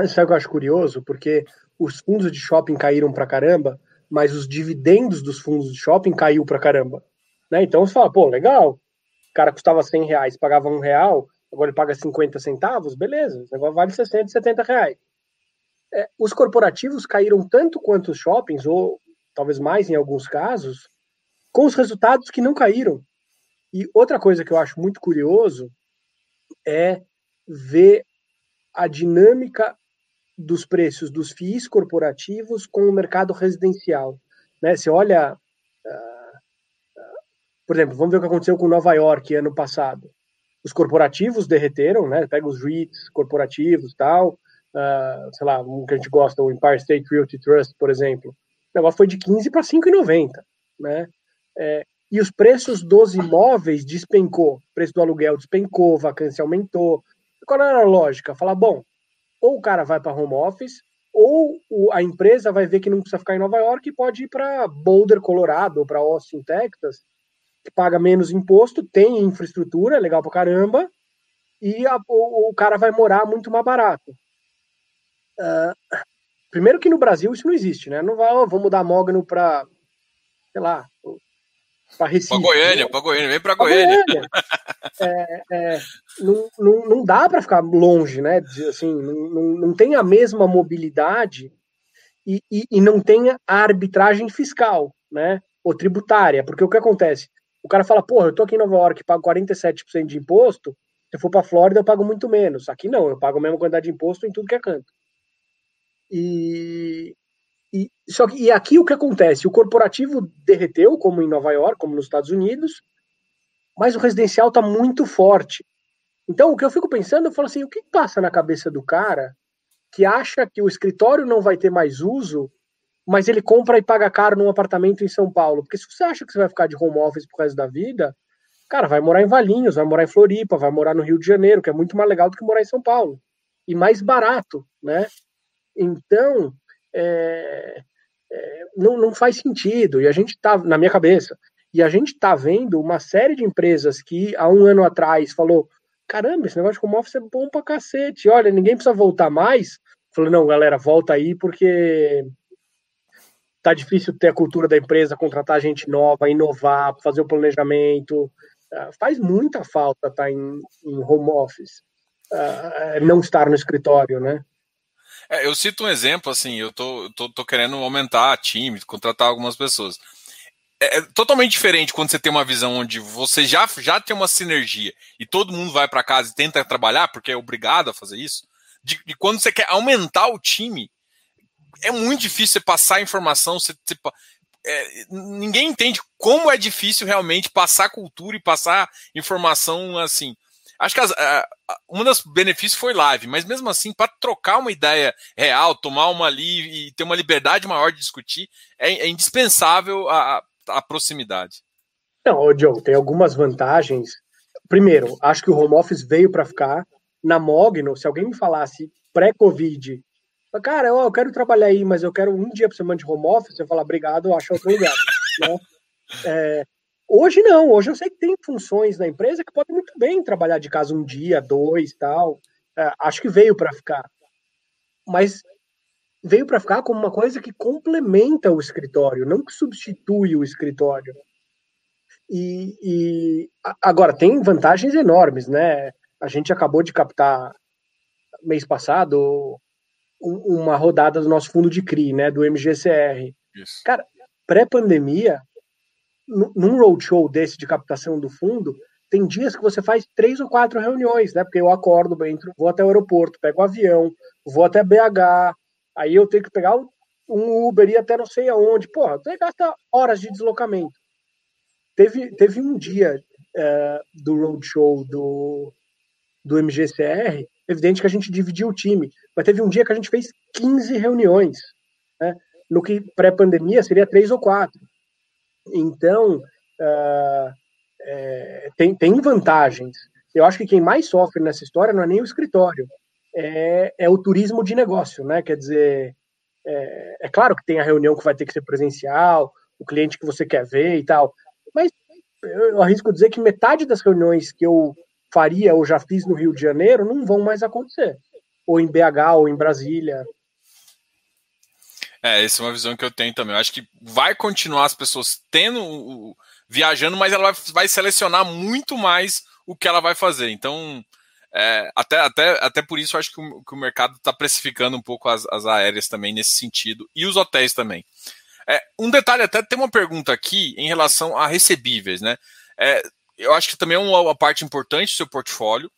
Sabe o que eu acho curioso? Porque os fundos de shopping caíram pra caramba, mas os dividendos dos fundos de shopping caiu pra caramba. Né? Então você fala, pô, legal, o cara custava 100 reais, pagava um real, agora ele paga 50 centavos, beleza, negócio vale 60, 70 reais. É, os corporativos caíram tanto quanto os shoppings, ou talvez mais em alguns casos, com os resultados que não caíram. E outra coisa que eu acho muito curioso é ver a dinâmica dos preços dos FIIs corporativos com o mercado residencial. Né? Você olha, uh, uh, por exemplo, vamos ver o que aconteceu com Nova York ano passado os corporativos derreteram, né? Pega os REITs corporativos tal, uh, sei lá, um que a gente gosta, o Empire State Realty Trust, por exemplo. O negócio foi de 15 para 5,90, né? É, e os preços dos imóveis despencou, o preço do aluguel despencou, vacância aumentou. Qual era a lógica? Falar, bom, ou o cara vai para home office, ou a empresa vai ver que não precisa ficar em Nova York e pode ir para Boulder, Colorado, ou para Austin, Texas, paga menos imposto, tem infraestrutura, legal pra caramba, e a, o, o, cara vai morar muito mais barato. Uh, primeiro que no Brasil isso não existe, né? Não vai, oh, vamos mudar Mogno para, sei lá, para Recife. Para Goiânia, para Goiânia, vem para Goiânia. Goiânia. é, é, não, não, não dá para ficar longe, né? Assim, não, não, não tem a mesma mobilidade e, e, e não tem a arbitragem fiscal, né? Ou tributária, porque o que acontece? O cara fala, porra, eu tô aqui em Nova York, pago 47% de imposto, se eu for pra Flórida eu pago muito menos. Aqui não, eu pago a mesma quantidade de imposto em tudo que é canto. E, e, só que, e aqui o que acontece? O corporativo derreteu, como em Nova York, como nos Estados Unidos, mas o residencial está muito forte. Então, o que eu fico pensando, eu falo assim, o que passa na cabeça do cara que acha que o escritório não vai ter mais uso mas ele compra e paga caro num apartamento em São Paulo. Porque se você acha que você vai ficar de home office pro resto da vida, cara, vai morar em Valinhos, vai morar em Floripa, vai morar no Rio de Janeiro, que é muito mais legal do que morar em São Paulo. E mais barato, né? Então, é, é, não, não faz sentido. E a gente está, na minha cabeça, e a gente está vendo uma série de empresas que há um ano atrás falou: caramba, esse negócio de home office é bom pra cacete, olha, ninguém precisa voltar mais. Falou, não, galera, volta aí porque tá difícil ter a cultura da empresa, contratar gente nova, inovar, fazer o planejamento. Uh, faz muita falta estar tá em, em, home office, uh, não estar no escritório, né? É, eu cito um exemplo, assim, eu tô, tô, tô querendo aumentar time, contratar algumas pessoas. É, é, totalmente diferente quando você tem uma visão onde você já, já tem uma sinergia e todo mundo vai para casa e tenta trabalhar porque é obrigado a fazer isso. De, de, quando você quer aumentar o time, é muito difícil você passar a informação. Você, você é, ninguém entende como é difícil realmente passar cultura e passar informação assim. Acho que as, a, um dos benefícios foi live, mas mesmo assim, para trocar uma ideia real, tomar uma ali e ter uma liberdade maior de discutir, é, é indispensável a, a proximidade. Não, ô Joe, tem algumas vantagens. Primeiro, acho que o home office veio para ficar. Na Mogno, se alguém me falasse pré-Covid, cara, eu, eu quero trabalhar aí, mas eu quero um dia por semana de home office, eu falar, obrigado, eu acho outro lugar. <laughs> né? é, hoje não, hoje eu sei que tem funções na empresa que podem muito bem trabalhar de casa um dia, dois tal. É, acho que veio para ficar. Mas veio para ficar como uma coisa que complementa o escritório, não que substitui o escritório. E, e, agora tem vantagens enormes, né? A gente acabou de captar mês passado uma rodada do nosso fundo de CRI, né? Do MGCR. Isso. Cara, pré-pandemia, num roadshow desse de captação do fundo, tem dias que você faz três ou quatro reuniões, né? Porque eu acordo, entro, vou até o aeroporto, pego o avião, vou até BH, Aí eu tenho que pegar um Uber e ir até não sei aonde. Porra, você gasta horas de deslocamento. Teve, teve um dia é, do roadshow do, do MGCR, evidente que a gente dividiu o time, mas teve um dia que a gente fez 15 reuniões, né? no que pré-pandemia seria três ou quatro. Então, uh, é, tem, tem vantagens. Eu acho que quem mais sofre nessa história não é nem o escritório, é, é o turismo de negócio, né? Quer dizer, é, é, claro que tem a reunião que vai ter que ser presencial, o cliente que você quer ver e tal, mas eu arrisco dizer que metade das reuniões que eu faria ou já fiz no Rio de Janeiro não vão mais acontecer, ou em BH ou em Brasília. É, essa é uma visão que eu tenho também. Eu acho que vai continuar as pessoas tendo viajando, mas ela vai, vai selecionar muito mais o que ela vai fazer. Então, é, até, até, até por isso, acho que o, que o mercado está precificando um pouco as, as, aéreas também nesse sentido, e os hotéis também. É, um detalhe, até tem uma pergunta aqui em relação a recebíveis, né? É, eu acho que também é uma, parte importante do seu portfólio.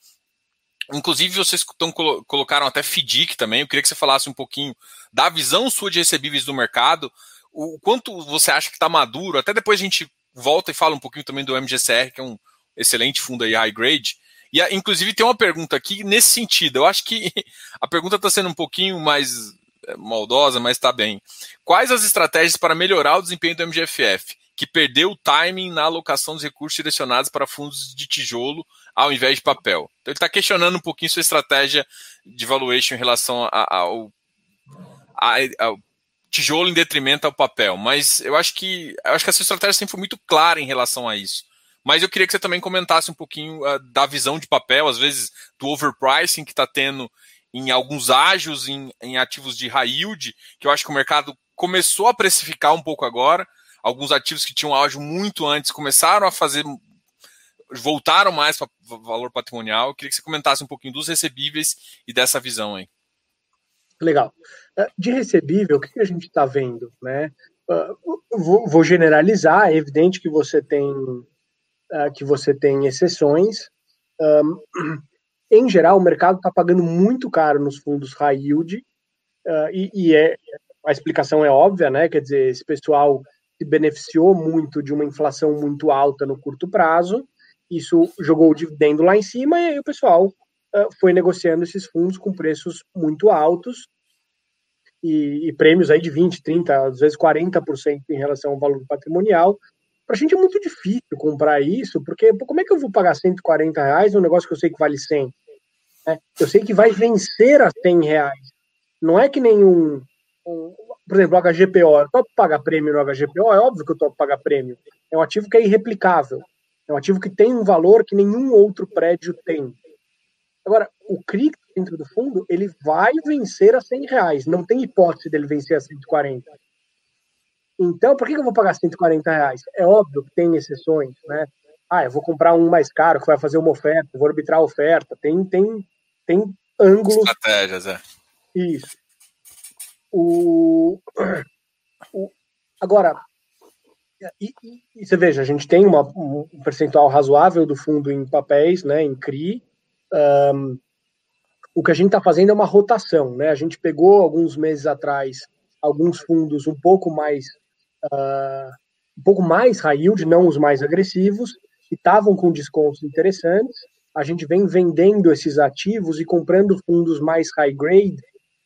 Inclusive, vocês tão, colocaram até FDIC também. Eu queria que você falasse um pouquinho da visão sua de recebíveis do mercado, o quanto você acha que está maduro. Até depois a gente volta e fala um pouquinho também do MGCR, que é um excelente fundo aí high grade. E inclusive tem uma pergunta aqui nesse sentido. Eu acho que <laughs> a pergunta está sendo um pouquinho mais é, maldosa, mas está bem. Quais as estratégias para melhorar o desempenho do MGFF, que perdeu o timing na alocação dos recursos direcionados para fundos de tijolo ao invés de papel? Então ele está questionando um pouquinho sua estratégia de valuation em relação ao, ao tijolo em detrimento ao papel. Mas eu acho que eu acho que essa estratégia sempre foi muito clara em relação a isso. Mas eu queria que você também comentasse um pouquinho uh, da visão de papel, às vezes do overpricing que está tendo em alguns ágios, em, em, ativos de high yield, que eu acho que o mercado começou a precificar um pouco agora. Alguns ativos que tinham ágio muito antes começaram a fazer, voltaram mais para valor patrimonial. Eu queria que você comentasse um pouquinho dos recebíveis e dessa visão aí. Legal. Ah, de recebível, o que a gente está vendo? Né? Ah, vou generalizar, é evidente que você tem uh, que você tem exceções. <clears throat> Em geral, o mercado está pagando muito caro nos fundos high yield, e, e é, a explicação é óbvia, né? Quer dizer, esse pessoal se beneficiou muito de uma inflação muito alta no curto prazo, isso jogou o dividendo lá em cima, e aí o pessoal uh, foi negociando esses fundos com preços muito altos, e, e, prêmios aí de 20, 30, às vezes 40% em relação ao valor patrimonial, para a gente é muito difícil comprar isso, porque pô, como é que eu vou pagar 140 reais um negócio que eu sei que vale 100? É, eu sei que vai vencer a 100 reais. Não é que nem um, um por exemplo, o HGPO, eu topo pagar prêmio no HGPO? É óbvio que eu topo pagar prêmio. É um ativo que é irreplicável. É um ativo que tem um valor que nenhum outro prédio tem. Agora, o CRI dentro do fundo, ele vai vencer a 100 reais. Não tem hipótese dele vencer a 140. Então, por que eu vou pagar 140 reais? É óbvio que tem exceções, né? Ah, eu vou comprar um mais caro que vai fazer uma oferta, vou arbitrar a oferta. Tem, tem, tem ângulos. Estratégias, é. Isso. O, o, agora, e, e, você veja, a gente tem uma, um percentual razoável do fundo em papéis, né, em CRI. Um, o que a gente está fazendo é uma rotação, né? A gente pegou alguns meses atrás alguns fundos um pouco mais uh, um pouco mais high yield, não os mais agressivos, que estavam com descontos interessantes. A gente vem vendendo esses ativos e comprando fundos mais high grade,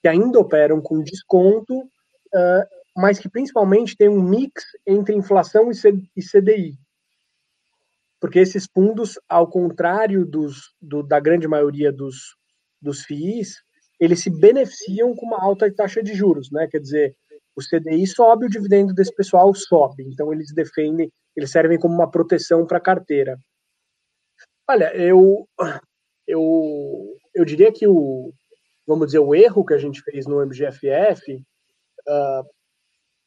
que ainda operam com desconto, uh, mas que principalmente tem um mix entre inflação e CDI. Porque esses fundos, ao contrário dos, do, da grande maioria dos, dos FIIs, eles se beneficiam com uma alta taxa de juros, né? Quer dizer, o CDI sobe, o dividendo desse pessoal sobe. Então eles defendem, eles servem como uma proteção para a carteira. Olha, eu, eu, eu diria que o, vamos dizer, o erro que a gente fez no MGFF uh, ah,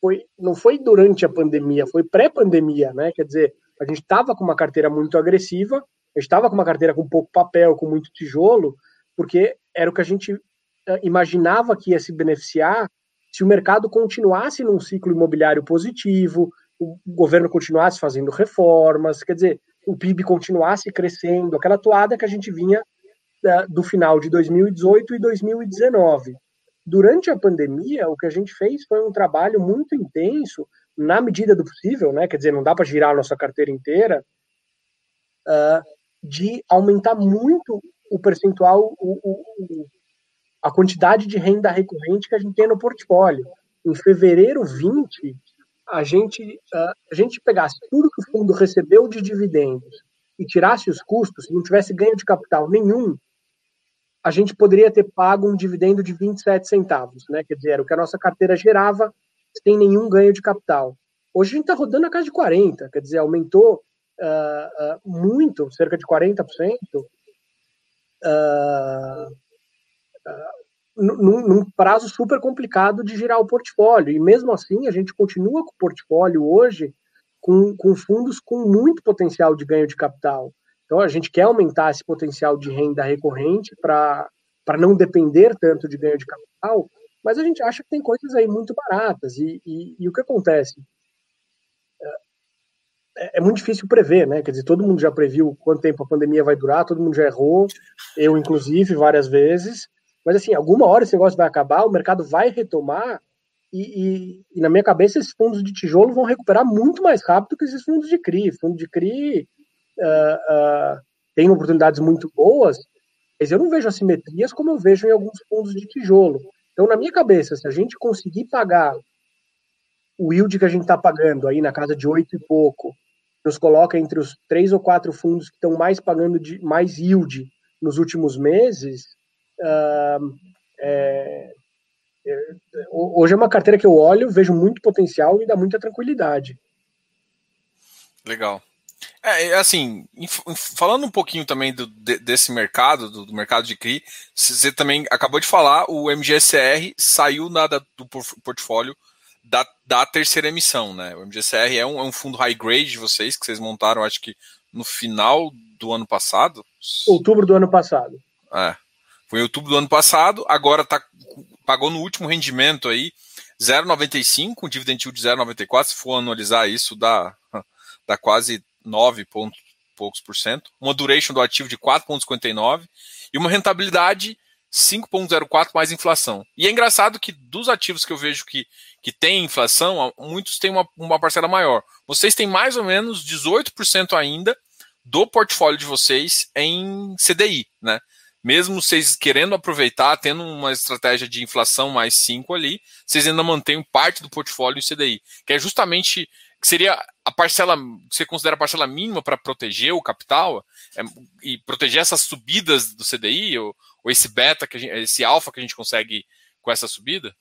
foi, não foi durante a pandemia, foi pré-pandemia, né? Quer dizer, a gente estava com uma carteira muito agressiva, a gente estava com uma carteira com pouco papel, com muito tijolo, porque era o que a gente uh, imaginava que ia se beneficiar se o mercado continuasse num ciclo imobiliário positivo, o governo continuasse fazendo reformas, quer dizer, o PIB continuasse crescendo, aquela toada que a gente vinha uh, do final de 2018 e 2019. Durante a pandemia, o que a gente fez foi um trabalho muito intenso, na medida do possível, né? Quer dizer, não dá para girar a nossa carteira inteira, uh, de aumentar muito o percentual, o, o, a quantidade de renda recorrente que a gente tem no portfólio. Em fevereiro 20, a gente, a gente pegasse tudo que o fundo recebeu de dividendos e tirasse os custos, não tivesse ganho de capital nenhum, a gente poderia ter pago um dividendo de 27 centavos, né? Quer dizer, o que a nossa carteira gerava sem nenhum ganho de capital. Hoje a gente está rodando a casa de 40, quer dizer, aumentou uh, uh, muito, cerca de 40%. Uh, num, num, prazo super complicado de girar o portfólio. E mesmo assim, a gente continua com o portfólio hoje com, com fundos com muito potencial de ganho de capital. Então, a gente quer aumentar esse potencial de renda recorrente para não depender tanto de ganho de capital, mas a gente acha que tem coisas aí muito baratas. E, e, e o que acontece? É, é, muito difícil prever, né? Quer dizer, todo mundo já previu quanto tempo a pandemia vai durar, todo mundo já errou, eu inclusive, várias vezes. Mas assim, alguma hora esse negócio vai acabar, o mercado vai retomar e, e, na minha cabeça esses fundos de tijolo vão recuperar muito mais rápido que esses fundos de CRI. Fundo de CRI uh, tem oportunidades muito boas, mas eu não vejo assimetrias como eu vejo em alguns fundos de tijolo. Então, na minha cabeça, se a gente conseguir pagar o yield que a gente está pagando aí na casa de oito e pouco, nos coloca entre os três ou quatro fundos que estão mais pagando de mais yield nos últimos meses, Uh, é, hoje é uma carteira que eu olho, vejo muito potencial e dá muita tranquilidade. Legal. É, assim, falando um pouquinho também do, desse mercado, do, do, mercado de CRI, você também acabou de falar, o MGSR saiu nada do portfólio da, da terceira emissão, né? O MGSR é um, é um fundo high grade de vocês, que vocês montaram, acho que no final do ano passado. Outubro do ano passado. É. Foi em outubro do ano passado, agora tá, pagou no último rendimento aí 0,95, um dividend yield de 0,94, se for anualizar isso, dá, <laughs> dá quase 9 pontos, poucos por cento. Uma duration do ativo de 4,59 e uma rentabilidade 5,04 mais inflação. E é engraçado que dos ativos que eu vejo que, que tem inflação, muitos têm uma, uma parcela maior. Vocês têm mais ou menos 18% ainda do portfólio de vocês em CDI, né? mesmo vocês querendo aproveitar, tendo uma estratégia de inflação mais 5 ali, vocês ainda mantêm parte do portfólio em CDI, que é justamente que seria a parcela, você considera a parcela mínima para proteger o capital é, e proteger essas subidas do CDI ou, ou esse beta, que gente, esse alfa que a gente consegue com essa subida?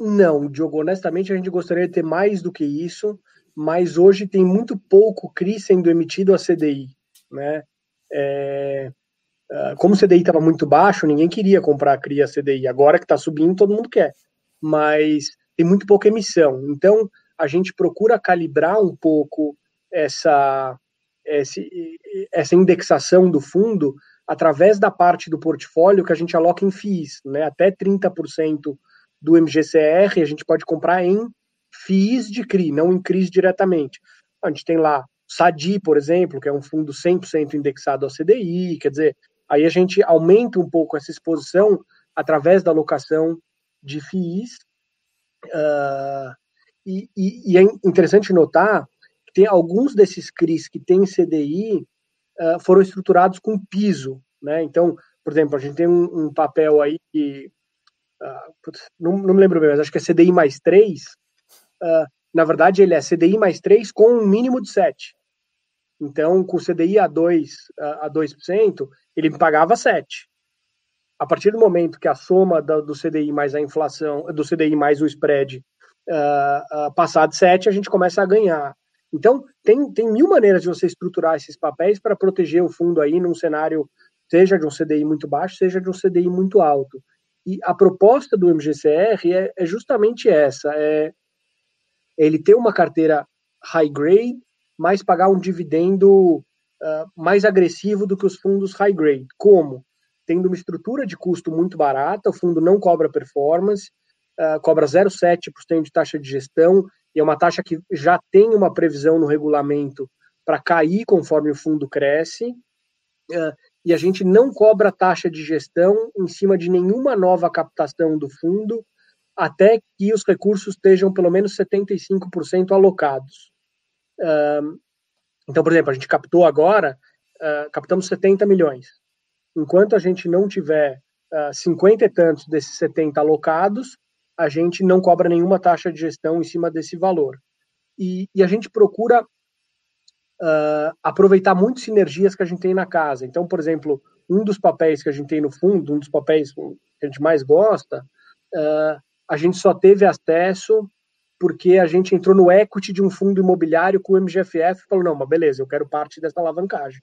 Não, Diogo, honestamente a gente gostaria de ter mais do que isso, mas hoje tem muito pouco CRI sendo emitido a CDI, né? É, ah, como o CDI estava muito baixo, ninguém queria comprar CRI a CDI. Agora que está subindo, todo mundo quer, mas tem muito pouca emissão. Então a gente procura calibrar um pouco essa essa indexação do fundo através da parte do portfólio que a gente aloca em FIIs, né? Até 30% do MGCR a gente pode comprar em FIIs de CRI, não em CRIs diretamente. A gente tem lá SADI, por exemplo, que é um fundo 100% indexado ao CDI, quer dizer, aí a gente aumenta um pouco essa exposição através da alocação de FIIs. Uh, e, e, e, é interessante notar que tem alguns desses CRIs que têm CDI uh, foram estruturados com piso, né? Então, por exemplo, a gente tem um, um papel aí que uh, putz, não, não, me lembro bem, mas acho que é CDI mais 3. Uh, na verdade, ele é CDI mais 3 com um mínimo de 7. Então, com CDI a 2%, a 2% ele pagava 7. A partir do momento que a soma do CDI mais a inflação, do CDI mais o spread uh, uh, passar de 7, a gente começa a ganhar. Então, tem, tem mil maneiras de você estruturar esses papéis para proteger o fundo aí num cenário, seja de um CDI muito baixo, seja de um CDI muito alto. E a proposta do MGCR é, é justamente essa: é ele ter uma carteira high grade, mas pagar um dividendo uh, mais agressivo do que os fundos high grade. Como? Tendo uma estrutura de custo muito barata, o fundo não cobra performance, uh, cobra 0,7% de taxa de gestão, e é uma taxa que já tem uma previsão no regulamento para cair conforme o fundo cresce, uh, e a gente não cobra taxa de gestão em cima de nenhuma nova captação do fundo, até que os recursos estejam pelo menos 75% alocados. Uh, então, por exemplo, a gente captou agora, uh, captamos 70 milhões. Enquanto a gente não tiver uh, 50 e tantos desses 70 alocados, a gente não cobra nenhuma taxa de gestão em cima desse valor. E, e a gente procura uh, aproveitar muito sinergias que a gente tem na casa. Então, por exemplo, um dos papéis que a gente tem no fundo, um dos papéis que a gente mais gosta, uh, a gente só teve acesso porque a gente entrou no equity de um fundo imobiliário com o MGFF e falou, não, mas beleza, eu quero parte dessa alavancagem.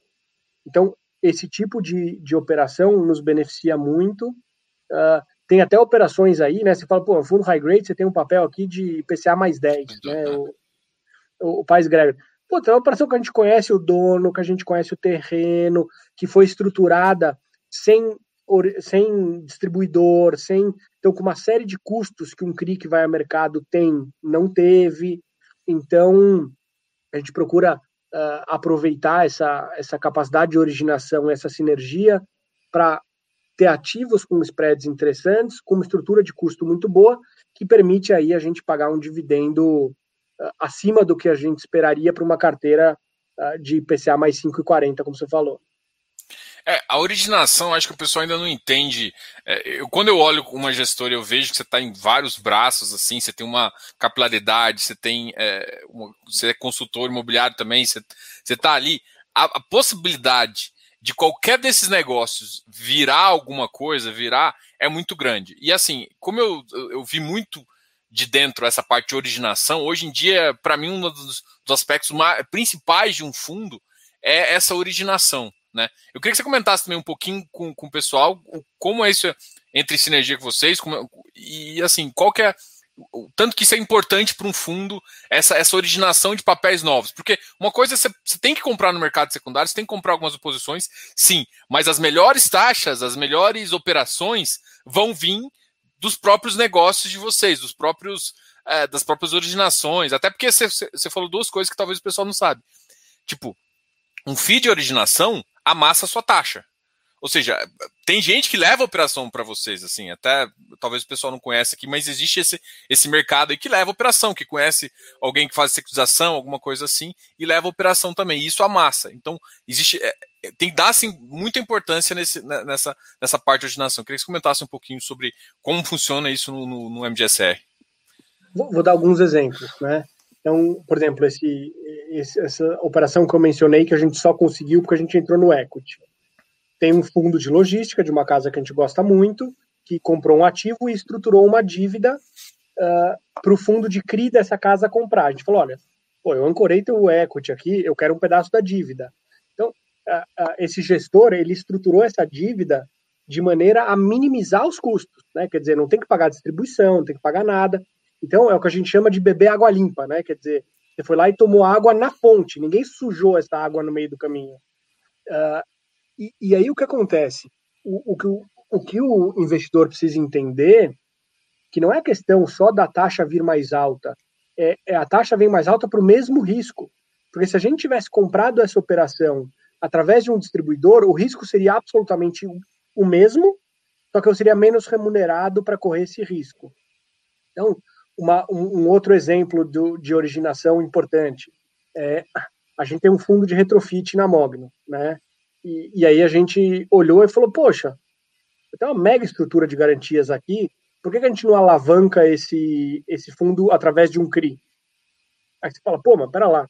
Então, esse tipo de, de operação nos beneficia muito. Uh, tem até operações aí, né? Você fala, pô, fundo high grade, você tem um papel aqui de PCA mais 10, né? O, o, o Gregory. Pô, tem uma operação que a gente conhece o dono, que a gente conhece o terreno, que foi estruturada sem, sem distribuidor, sem. Então, com uma série de custos que um CRI que vai ao mercado tem, não teve. Então, a gente procura uh, aproveitar essa, essa capacidade de originação, essa sinergia, para ter ativos com spreads interessantes, com uma estrutura de custo muito boa, que permite aí a gente pagar um dividendo uh, acima do que a gente esperaria para uma carteira uh, de IPCA mais 5,40, como você falou. É, a originação, acho que o pessoal ainda não entende. É, eu, quando eu olho uma gestora, eu vejo que você está em vários braços, assim, você tem uma capilaridade, você tem. É, uma, você é consultor imobiliário também, você está ali. A, a, possibilidade de qualquer desses negócios virar alguma coisa, virar, é muito grande. E assim, como eu, eu vi muito de dentro essa parte de originação, hoje em dia, para mim, um dos, dos aspectos mais, principais de um fundo é essa originação. Né? Eu queria que você comentasse também um pouquinho com, com o pessoal como é isso entre sinergia com vocês como, e assim, qual que é o tanto que isso é importante para um fundo, essa, essa originação de papéis novos. Porque uma coisa é você, você tem que comprar no mercado secundário, você tem que comprar algumas oposições, sim, mas as melhores taxas, as melhores operações vão vir dos próprios negócios de vocês, dos próprios é, das próprias originações. Até porque você, você falou duas coisas que talvez o pessoal não sabe. Tipo, um FII de originação amassa a sua taxa. Ou seja, tem gente que leva operação para vocês, assim, até talvez o pessoal não conhece aqui, mas existe esse, esse mercado aí que leva operação, que conhece alguém que faz securização, alguma coisa assim, e leva operação também. E isso amassa. Então, existe. É, é tem que dar assim, muita importância nesse, né, nessa, nessa parte de originação. Queria que você comentasse um pouquinho sobre como funciona isso no, no, no MGSR. Vou, vou dar alguns exemplos, né? Então, por exemplo, esse, esse, essa operação que eu mencionei, que a gente só conseguiu porque a gente entrou no equity. Tem um fundo de logística de uma casa que a gente gosta muito, que comprou um ativo e estruturou uma dívida uh, para o fundo de CRI dessa casa comprar. A gente falou, olha, pô, eu ancorei teu equity aqui, eu quero um pedaço da dívida. Então, uh, uh, esse gestor, ele estruturou essa dívida de maneira a minimizar os custos, né? Quer dizer, não tem que pagar distribuição, não tem que pagar nada. Então, é o que a gente chama de beber água limpa, né? Quer dizer, você foi lá e tomou água na fonte, ninguém sujou essa água no meio do caminho. Uh, e, e, aí o que acontece? O, o, que o, o que o investidor precisa entender que não é questão só da taxa vir mais alta, é, é a taxa vem mais alta para o mesmo risco. Porque se a gente tivesse comprado essa operação através de um distribuidor, o risco seria absolutamente o mesmo, só que eu seria menos remunerado para correr esse risco. Então, uma, um, um, outro exemplo do, de originação importante é a gente tem um fundo de retrofit na Mogno, né? E, e aí a gente olhou e falou, poxa, tem uma mega estrutura de garantias aqui, por que, que a gente não alavanca esse, esse fundo através de um CRI? Aí você fala, pô, mas pera lá,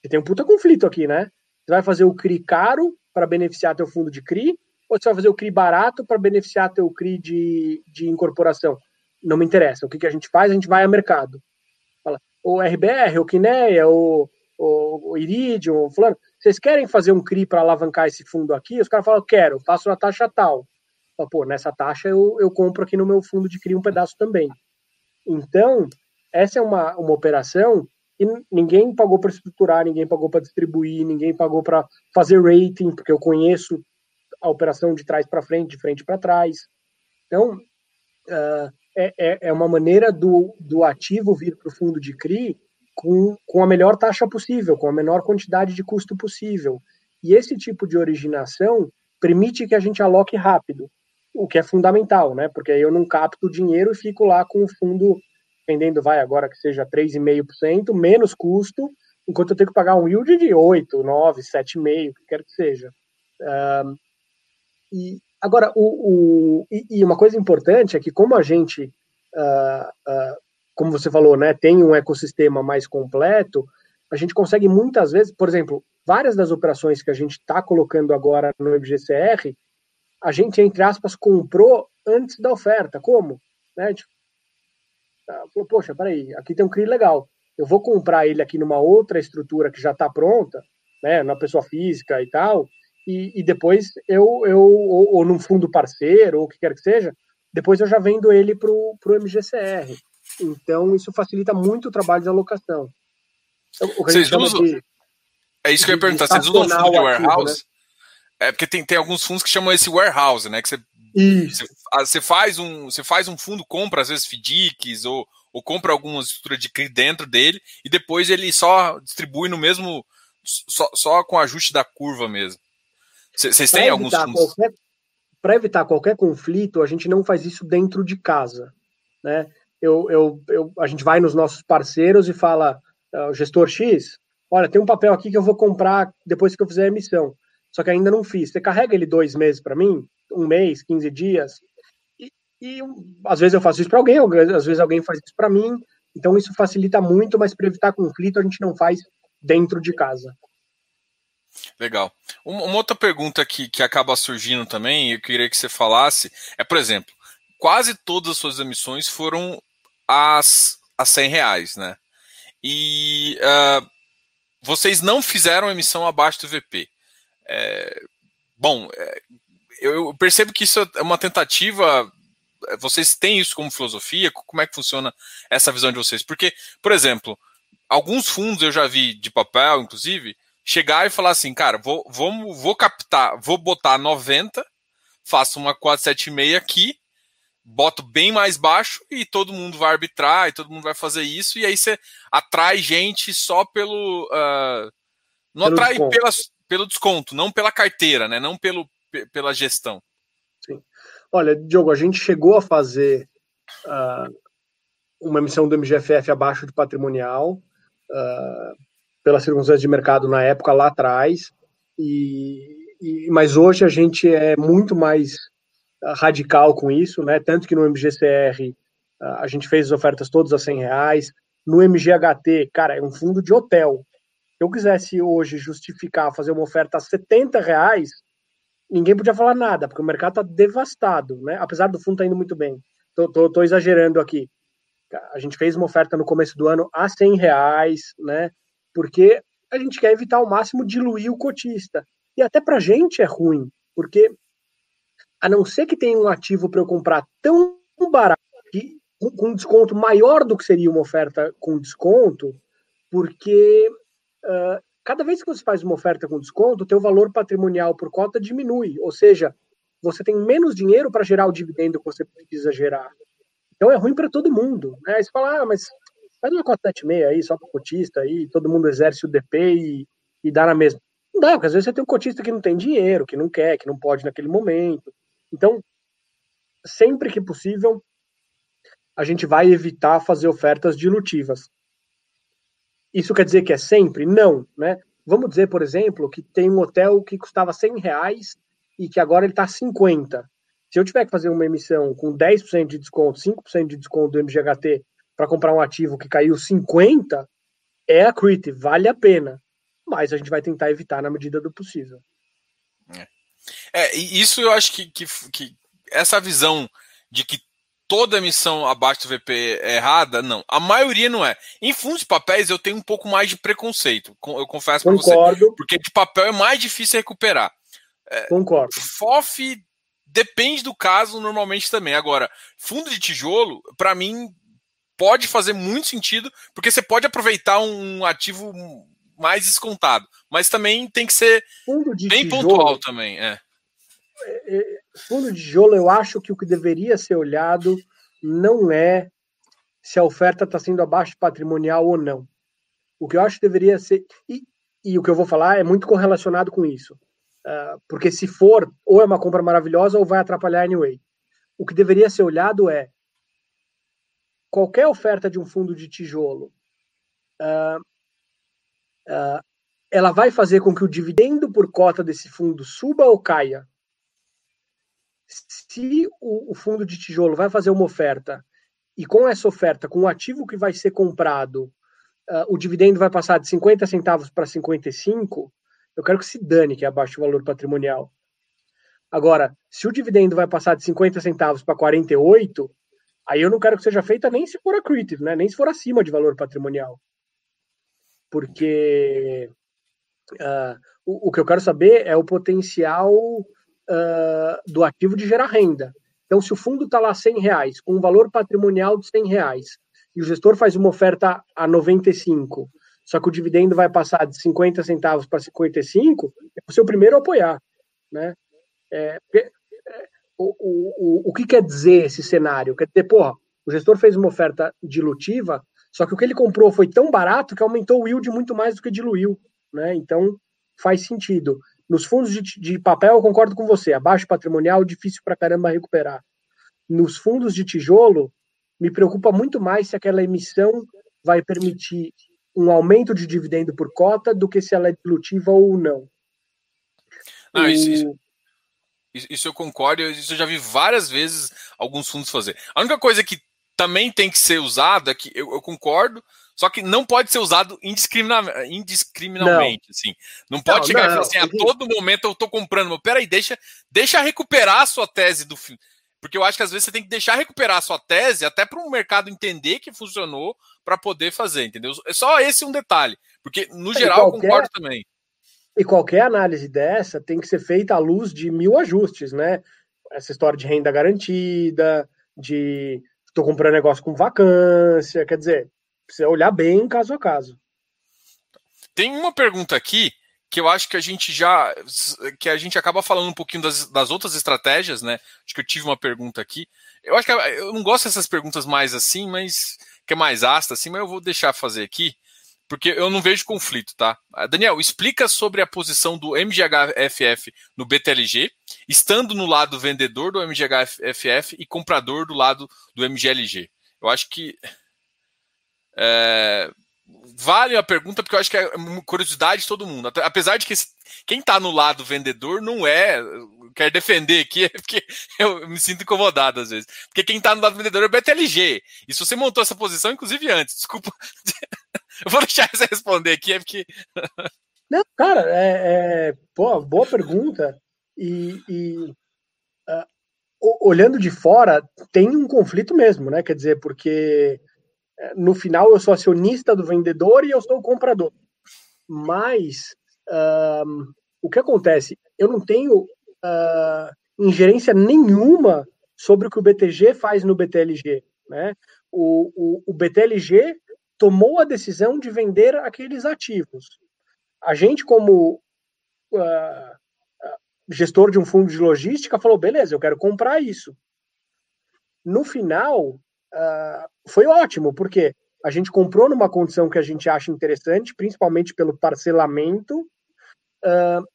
você tem um puta conflito aqui, né? Você vai fazer o CRI caro para beneficiar teu fundo de CRI, ou você vai fazer o CRI barato para beneficiar teu CRI de, de incorporação? Não me interessa. O que, que a gente faz? A gente vai ao mercado. Fala, o RBR, o Quineia, o, o, o Iridium, o fulano, vocês querem fazer um CRI para alavancar esse fundo aqui? Os caras falam, quero, faço na taxa tal. Pô, nessa taxa eu, eu compro aqui no meu fundo de CRI um pedaço também. Então, essa é uma, uma operação e ninguém pagou para estruturar, ninguém pagou para distribuir, ninguém pagou para fazer rating, porque eu conheço a operação de trás para frente, de frente para trás. Então, uh, é, é, é uma maneira do, do ativo vir para o fundo de CRI com, com a melhor taxa possível, com a menor quantidade de custo possível. E esse tipo de originação permite que a gente aloque rápido, o que é fundamental, né? Porque aí eu não capto o dinheiro e fico lá com o fundo vendendo, vai agora que seja 3,5%, menos custo, enquanto eu tenho que pagar um yield de 8, 9, 7,5, que quer que seja. Um, e agora, o, o e, e, uma coisa importante é que como a gente uh, uh, como você falou, né, tem um ecossistema mais completo, a gente consegue muitas vezes, por exemplo, várias das operações que a gente está colocando agora no IBGCR, a gente, entre aspas, comprou antes da oferta. Como? Né, gente tá, falou, poxa, peraí, aqui tem um CRI legal. Eu vou comprar ele aqui numa outra estrutura que já está pronta, né, na pessoa física e tal, e, e depois eu, eu ou, ou num fundo parceiro, ou o que quer que seja, depois eu já vendo ele para o MGCR. Então, isso facilita muito o trabalho de alocação. Então, vocês usam... De, é isso que eu ia perguntar. Vocês usam fundo de warehouse? Ativo, né? É porque tem, tem alguns fundos que chamam esse warehouse, né? Que você, você, você, faz um, você faz um fundo, compra às vezes FDICs ou, ou compra alguma estrutura de CRI dentro dele e depois ele só distribui no mesmo, só, só com ajuste da curva mesmo. Vocês têm alguns fundos? Para evitar qualquer conflito, a gente não faz isso dentro de casa, né? Eu, eu, eu, a gente vai nos nossos parceiros e fala, uh, gestor X, olha, tem um papel aqui que eu vou comprar depois que eu fizer a emissão, só que ainda não fiz. Você carrega ele dois meses para mim, um mês, 15 dias, e, e às vezes eu faço isso para alguém, às vezes alguém faz isso para mim, então isso facilita muito, mas para evitar conflito a gente não faz dentro de casa. Legal. Uma, outra pergunta que, que acaba surgindo também, eu queria que você falasse, é, por exemplo, quase todas as suas emissões foram as, a 100 reais, né? E uh, vocês não fizeram emissão abaixo do VP. É, bom, é, eu percebo que isso é uma tentativa. Vocês têm isso como filosofia? Como é que funciona essa visão de vocês? Porque, por exemplo, alguns fundos eu já vi de papel, inclusive, chegar e falar assim, cara, vou, vou, vou captar, vou botar 90, faço uma 476 aqui boto bem mais baixo e todo mundo vai arbitrar e todo mundo vai fazer isso, e aí você atrai gente só pelo. Uh, não pelo atrai desconto. pelo desconto, não pela carteira, né? Não pelo, pela gestão. Sim. Olha, Diogo, a gente chegou a fazer uh, uma emissão do MGFF abaixo de patrimonial, uh, pelas circunstâncias de mercado na época lá atrás, e, e, mas hoje a gente é muito mais radical com isso, né? Tanto que no MGCR a gente fez as ofertas todas a 100 reais. No MGHT, cara, é um fundo de hotel. Se eu quisesse hoje justificar fazer uma oferta a 70 reais, ninguém podia falar nada, porque o mercado está devastado, né? Apesar do fundo estar tá indo muito bem. Tô, exagerando aqui. A gente fez uma oferta no começo do ano a 100 reais, né? Porque a gente quer evitar ao máximo diluir o cotista. E até para gente é ruim, porque a não ser que tenha um ativo para eu comprar tão barato, com um desconto maior do que seria uma oferta com desconto, porque uh, cada vez que você faz uma oferta com desconto, o teu valor patrimonial por cota diminui, ou seja, você tem menos dinheiro para gerar o dividendo que você precisa gerar. Então é ruim para todo mundo. Né? Aí você fala, ah, mas faz uma cota 76 aí, só para cotista, aí todo mundo exerce o DP e, e dá na mesma. Não dá, porque às vezes você tem um cotista que não tem dinheiro, que não quer, que não pode naquele momento. Então, sempre que possível, a gente vai evitar fazer ofertas dilutivas. Isso quer dizer que é sempre? Não, né? Vamos dizer, por exemplo, que tem um hotel que custava 100 reais e que agora ele está 50. Se eu tiver que fazer uma emissão com 10% de desconto, 5% de desconto do MGHT para comprar um ativo que caiu 50, é accretive, vale a pena. Mas a gente vai tentar evitar na medida do possível. É, é isso eu acho que, que, que essa visão de que toda emissão abaixo do VP é errada? Não. A maioria não é. Em fundos de papéis eu tenho um pouco mais de preconceito, eu confesso para você. Porque de papel é mais difícil recuperar. É, Concordo. FOF depende do caso normalmente também. Agora, fundo de tijolo, para mim, pode fazer muito sentido, porque você pode aproveitar um ativo mais descontado. Mas também tem que ser bem tijolo, pontual também. É. é. é fundo de tijolo, eu acho que o que deveria ser olhado não é se a oferta está sendo abaixo patrimonial ou não. O que eu acho que deveria ser. E, e o que eu vou falar é muito correlacionado com isso. Uh, porque se for, ou é uma compra maravilhosa ou vai atrapalhar anyway. O que deveria ser olhado é qualquer oferta de um fundo de tijolo. Uh, uh, ela vai fazer com que o dividendo por cota desse fundo suba ou caia? se o, o, fundo de tijolo vai fazer uma oferta e com essa oferta, com o ativo que vai ser comprado, uh, o dividendo vai passar de 50 centavos para 55, eu quero que se dane que é abaixo o valor patrimonial. Agora, se o dividendo vai passar de 50 centavos para 48, aí eu não quero que seja feita nem se for accretive, né? nem se for acima de valor patrimonial. Porque uh, o, o que eu quero saber é o potencial uh, do ativo de gerar renda. Então, se o fundo está lá 100 reais, com um valor patrimonial de 100 reais, e o gestor faz uma oferta a 95, só que o dividendo vai passar de 50 centavos para 55, é o seu primeiro a apoiar. Né? É, é, o, o, o, o que quer dizer esse cenário? Quer dizer, porra, o gestor fez uma oferta dilutiva, só que o que ele comprou foi tão barato que aumentou o yield muito mais do que diluiu. Né? Então, faz sentido. Nos fundos de, de papel, eu concordo com você. Abaixo patrimonial, difícil para caramba recuperar. Nos fundos de tijolo, me preocupa muito mais se aquela emissão vai permitir um aumento de dividendo por cota do que se ela é dilutiva ou não. Não, isso, isso, isso, eu concordo, isso eu já vi várias vezes alguns fundos fazer. A única coisa que também tem que ser usada, que eu, eu concordo, só que não pode ser usado indiscriminadamente, indiscriminadamente não. assim. Não pode não, chegar não, e falar assim, a todo momento eu estou comprando. Mas peraí, deixa, deixa recuperar a sua tese do filme. Porque eu acho que às vezes você tem que deixar recuperar a sua tese até para o mercado entender que funcionou para poder fazer, entendeu? É só esse um detalhe. Porque, no geral, qualquer, eu concordo também. E qualquer análise dessa tem que ser feita à luz de mil ajustes, né? Essa história de renda garantida, de estou comprando negócio com vacância, quer dizer, Precisa olhar bem caso a caso. Tem uma pergunta aqui que eu acho que a gente já que a gente acaba falando um pouquinho das, das outras estratégias, né? Acho que eu tive uma pergunta aqui. Eu acho que eu não gosto dessas perguntas mais assim, mas que é mais ácida assim, mas eu vou deixar fazer aqui, porque eu não vejo conflito, tá? Daniel, explica sobre a posição do MGHFF no BTLG, estando no lado vendedor do MGHFF e comprador do lado do MGLG. Eu acho que é, vale a pergunta, porque eu acho que é curiosidade de todo mundo. Apesar de que quem está no lado vendedor não é. Quer defender aqui, <laughs> é porque eu me sinto incomodado às vezes. Porque quem está no lado vendedor é o BTLG. E se você montou essa posição, inclusive antes, desculpa. <laughs> eu vou deixar você responder aqui, é porque. Não, cara, é, é pô, boa pergunta. E, e uh, olhando de fora, tem um conflito mesmo, né? Quer dizer, porque é, no final eu sou acionista do vendedor e eu sou o comprador. Mas um, o que acontece? Eu não tenho uh, ingerência nenhuma sobre o que o BTG faz no BTLG. Né? O, o, o BTLG tomou a decisão de vender aqueles ativos. A gente, como uh, gestor de um fundo de logística, falou: beleza, eu quero comprar isso. No final, uh, foi ótimo, porque a gente comprou numa condição que a gente acha interessante, principalmente pelo parcelamento, uh,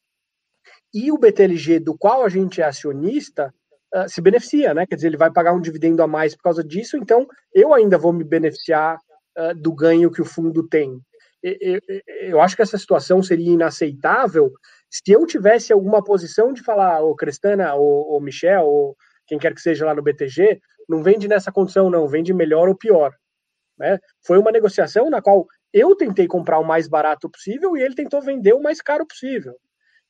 e o BTLG, do qual a gente é acionista, uh, se beneficia, né? Quer dizer, ele vai pagar um dividendo a mais por causa disso, então eu ainda vou me beneficiar do ganho que o fundo tem. Eu acho que essa situação seria inaceitável se eu tivesse alguma posição de falar, ô Cristana, ou Michel, ou quem quer que seja lá no BTG, não vende nessa condição, não, vende melhor ou pior. Né? Foi uma negociação na qual eu tentei comprar o mais barato possível e ele tentou vender o mais caro possível.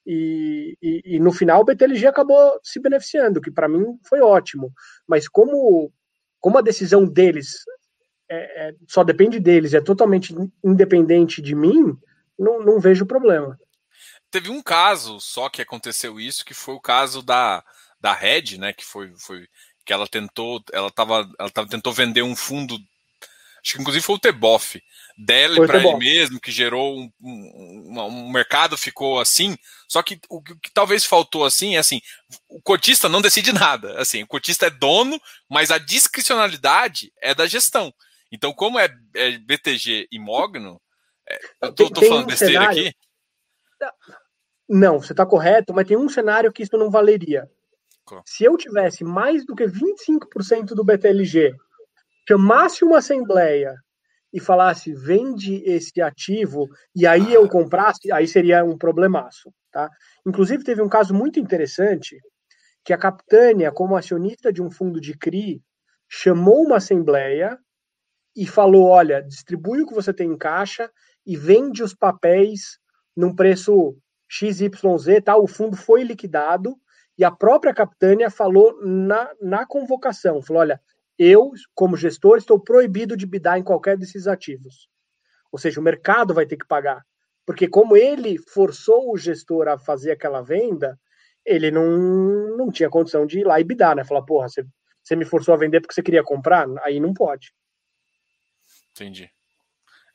E, e, e no final o BTLG acabou se beneficiando, que para mim foi ótimo. Mas como, como a decisão deles é, é, só depende deles, é totalmente independente de mim, não, não vejo problema. Teve um caso só que aconteceu isso, que foi o caso da, da Red, né? Que foi, foi que ela tentou, ela tava, ela tava, tentou vender um fundo acho que inclusive foi o Teboff dela para ele mesmo, que gerou um, um, um, mercado ficou assim. Só que o que talvez faltou assim é assim, o cotista não decide nada. Assim, o cotista é dono, mas a discricionalidade é da gestão. Então, como é, é BTG e Mogno, é, eu tô, tô falando um besteira cenário... aqui. Não, você está correto, mas tem um cenário que isso não valeria. Se eu tivesse mais do que 25% do BTLG chamasse uma assembleia e falasse vende esse ativo e aí eu comprasse, aí seria um problemaço, tá? Inclusive teve um caso muito interessante que a Capitânia, como acionista de um fundo de CRI, chamou uma assembleia e falou, olha, distribui o que você tem em caixa e vende os papéis num preço XYZ, tá? O fundo foi liquidado e a própria Capitânia falou na, na convocação, falou, olha, eu, como gestor, estou proibido de bidar em qualquer desses ativos. Ou seja, o mercado vai ter que pagar. Porque como ele forçou o gestor a fazer aquela venda, ele não, não tinha condição de ir lá e bidar, né? Falar, porra, você, você me forçou a vender porque você queria comprar? Aí não pode. Entendi.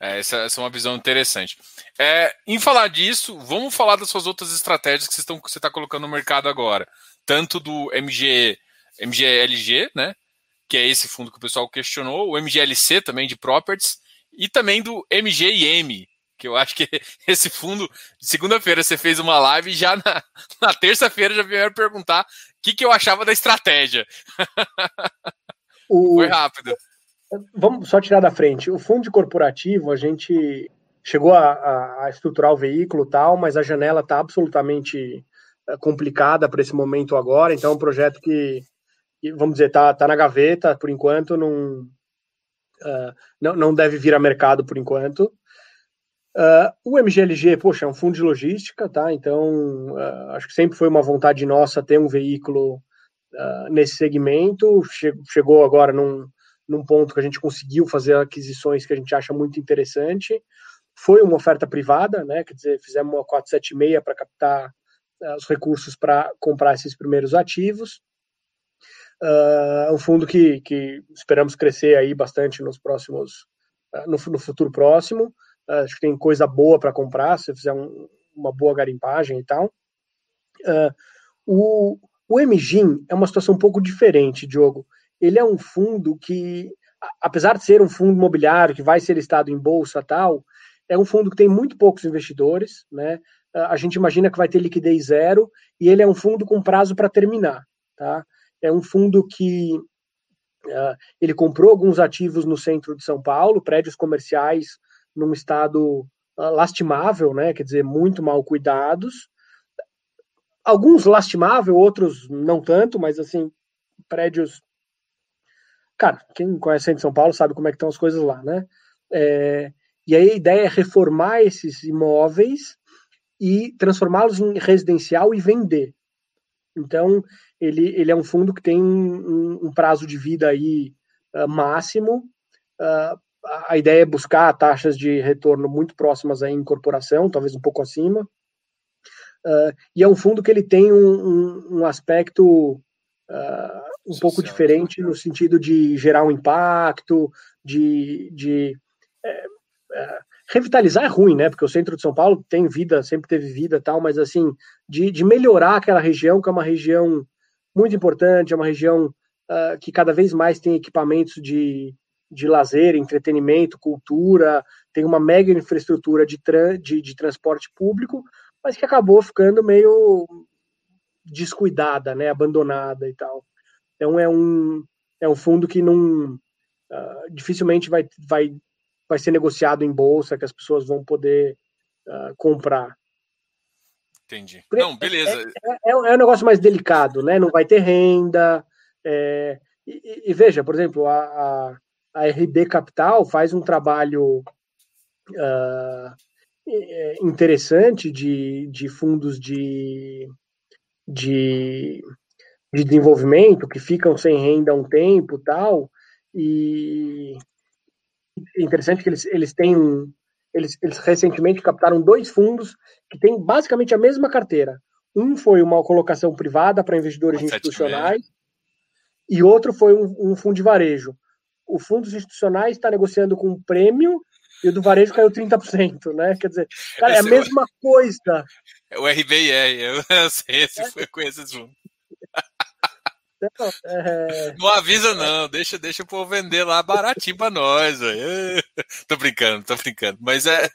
É, essa, essa, é uma visão interessante. É, em falar disso, vamos falar das suas outras estratégias que, você está colocando no mercado agora. Tanto do MG, MGLG, né? que é esse fundo que o pessoal questionou, o MGLC também de properties, e também do MGIM, que eu acho que <laughs> esse fundo, segunda-feira você fez uma live e já na, <laughs> na terça-feira já vieram perguntar o que, que eu achava da estratégia. <laughs> O, Foi rápido. Vamos só tirar da frente. O fundo corporativo, a gente chegou a, a, estruturar o veículo tal, mas a janela está absolutamente eh, complicada para esse momento agora, então é um projeto que vamos dizer, tá, tá na gaveta por enquanto, não, uh, não, não deve vir a mercado por enquanto. Uh, o MGLG, poxa, é um fundo de logística, tá? Então, uh, acho que sempre foi uma vontade nossa ter um veículo nesse segmento. Che chegou agora num, num ponto que a gente conseguiu fazer aquisições que a gente acha muito interessante. Foi uma oferta privada, né? Quer dizer, fizemos uma 476 para captar os recursos para comprar esses primeiros ativos. Uh, é um fundo que, que esperamos crescer aí bastante nos próximos, uh, no, no, futuro próximo. Uh, acho que tem coisa boa para comprar, se fizer um, uma boa garimpagem e tal. o, o MGIM é uma situação um pouco diferente, Diogo. Ele é um fundo que, apesar de ser um fundo imobiliário que vai ser listado em bolsa tal, é um fundo que tem muito poucos investidores, né? A gente imagina que vai ter liquidez zero e ele é um fundo com prazo para terminar, tá? é um fundo que uh, ele comprou alguns ativos no centro de São Paulo, prédios comerciais num estado uh, lastimável, né? Quer dizer, muito mal cuidados. Alguns lastimável, outros não tanto, mas assim, prédios. Cara, quem conhece de São Paulo sabe como é que estão as coisas lá, né? É, e aí a ideia é reformar esses imóveis e transformá-los em residencial e vender. Então, ele, ele é um fundo que tem um, um prazo de vida aí uh, máximo. Uh, a ideia é buscar taxas de retorno muito próximas à incorporação, talvez um pouco acima. Uh, e é um fundo que ele tem um, um, um aspecto um pouco diferente no sentido de gerar um impacto, de, de é, é, revitalizar é ruim, né? Porque o centro de São Paulo tem vida, sempre teve vida tal, mas assim, de, de melhorar aquela região, que é uma região muito importante, é uma região uh, que cada vez mais tem equipamentos de, de lazer, entretenimento, cultura, tem uma mega infraestrutura de, de, de transporte público, mas que acabou ficando meio descuidada, né, abandonada e tal. Então é um é um fundo que não uh, dificilmente vai, vai vai ser negociado em bolsa, que as pessoas vão poder uh, comprar. Entendi. Não, beleza. É, é, é, é, um negócio mais delicado, né? Não vai ter renda. É, e, e, veja, por exemplo, a, a, a, RB Capital faz um trabalho uh, interessante de, de fundos de, de, de desenvolvimento que ficam sem renda há um tempo tal, e é interessante que eles, eles têm eles, eles recentemente captaram dois fundos que têm basicamente a mesma carteira. Um foi uma colocação privada para investidores institucionais e outro foi um, um fundo de varejo. O fundo institucionais está negociando com um prêmio e o do varejo caiu 30%, né? Quer dizer, cara, é a mesma coisa. É o eu, <laughs> eu sei, esse é. foi com esses fundos. Não, é... não avisa não, deixa, deixa o povo vender lá baratinho pra nós. Véio. <laughs> tô brincando, tô brincando. Mas é,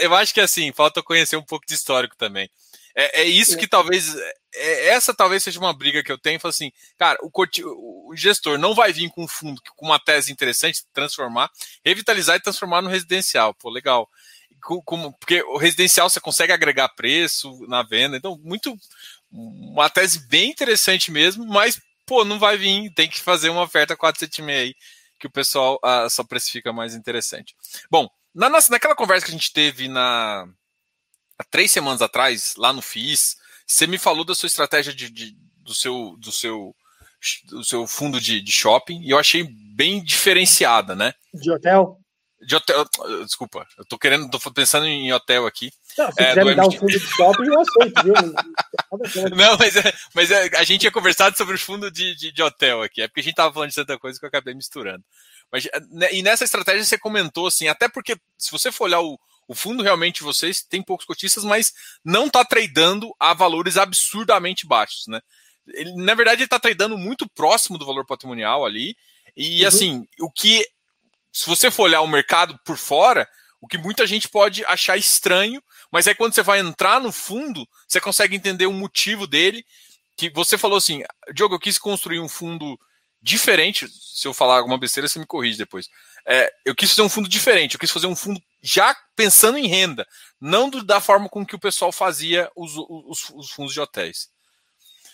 eu acho que assim, falta conhecer um pouco de histórico também. É, é isso que talvez. É, essa talvez seja uma briga que eu tenho. Falo assim, cara, o, o, gestor não vai vir com um fundo com uma tese interessante, transformar, revitalizar e transformar no residencial. Pô, legal. Como, porque o residencial você consegue agregar preço na venda, então muito uma tese bem interessante mesmo, mas pô, não vai vir, tem que fazer uma oferta 476 aí que o pessoal uh, só precifica mais interessante. Bom, na nossa, naquela conversa que a gente teve na há três semanas atrás, lá no FIS, você me falou da sua estratégia de, de do, seu, do, seu, do seu fundo de, de, shopping e eu achei bem diferenciada, né? De hotel? De hotel, desculpa, eu tô querendo, tô pensando em hotel aqui. Não, se é, quiser me dar um fundo de shopping, eu aceito, viu? <laughs> Não, mas, é, mas é, a gente tinha conversado sobre o fundo de, de, de, hotel aqui, é porque a gente tava falando de tanta coisa que eu acabei misturando. Mas, né, e nessa estratégia você comentou assim, até porque se você for olhar o, o fundo realmente vocês tem poucos cotistas, mas não está tradando a valores absurdamente baixos, né? Ele, na verdade, ele está tradando muito próximo do valor patrimonial ali. E uhum. assim, o que se você for olhar o mercado por fora, o que muita gente pode achar estranho, mas aí quando você vai entrar no fundo, você consegue entender o motivo dele. Que você falou assim, Diogo, eu quis construir um fundo diferente. Se eu falar alguma besteira, você me corrige depois. É, eu quis fazer um fundo diferente, eu quis fazer um fundo já pensando em renda, não do, da forma com que o pessoal fazia os, os, os, fundos de hotéis.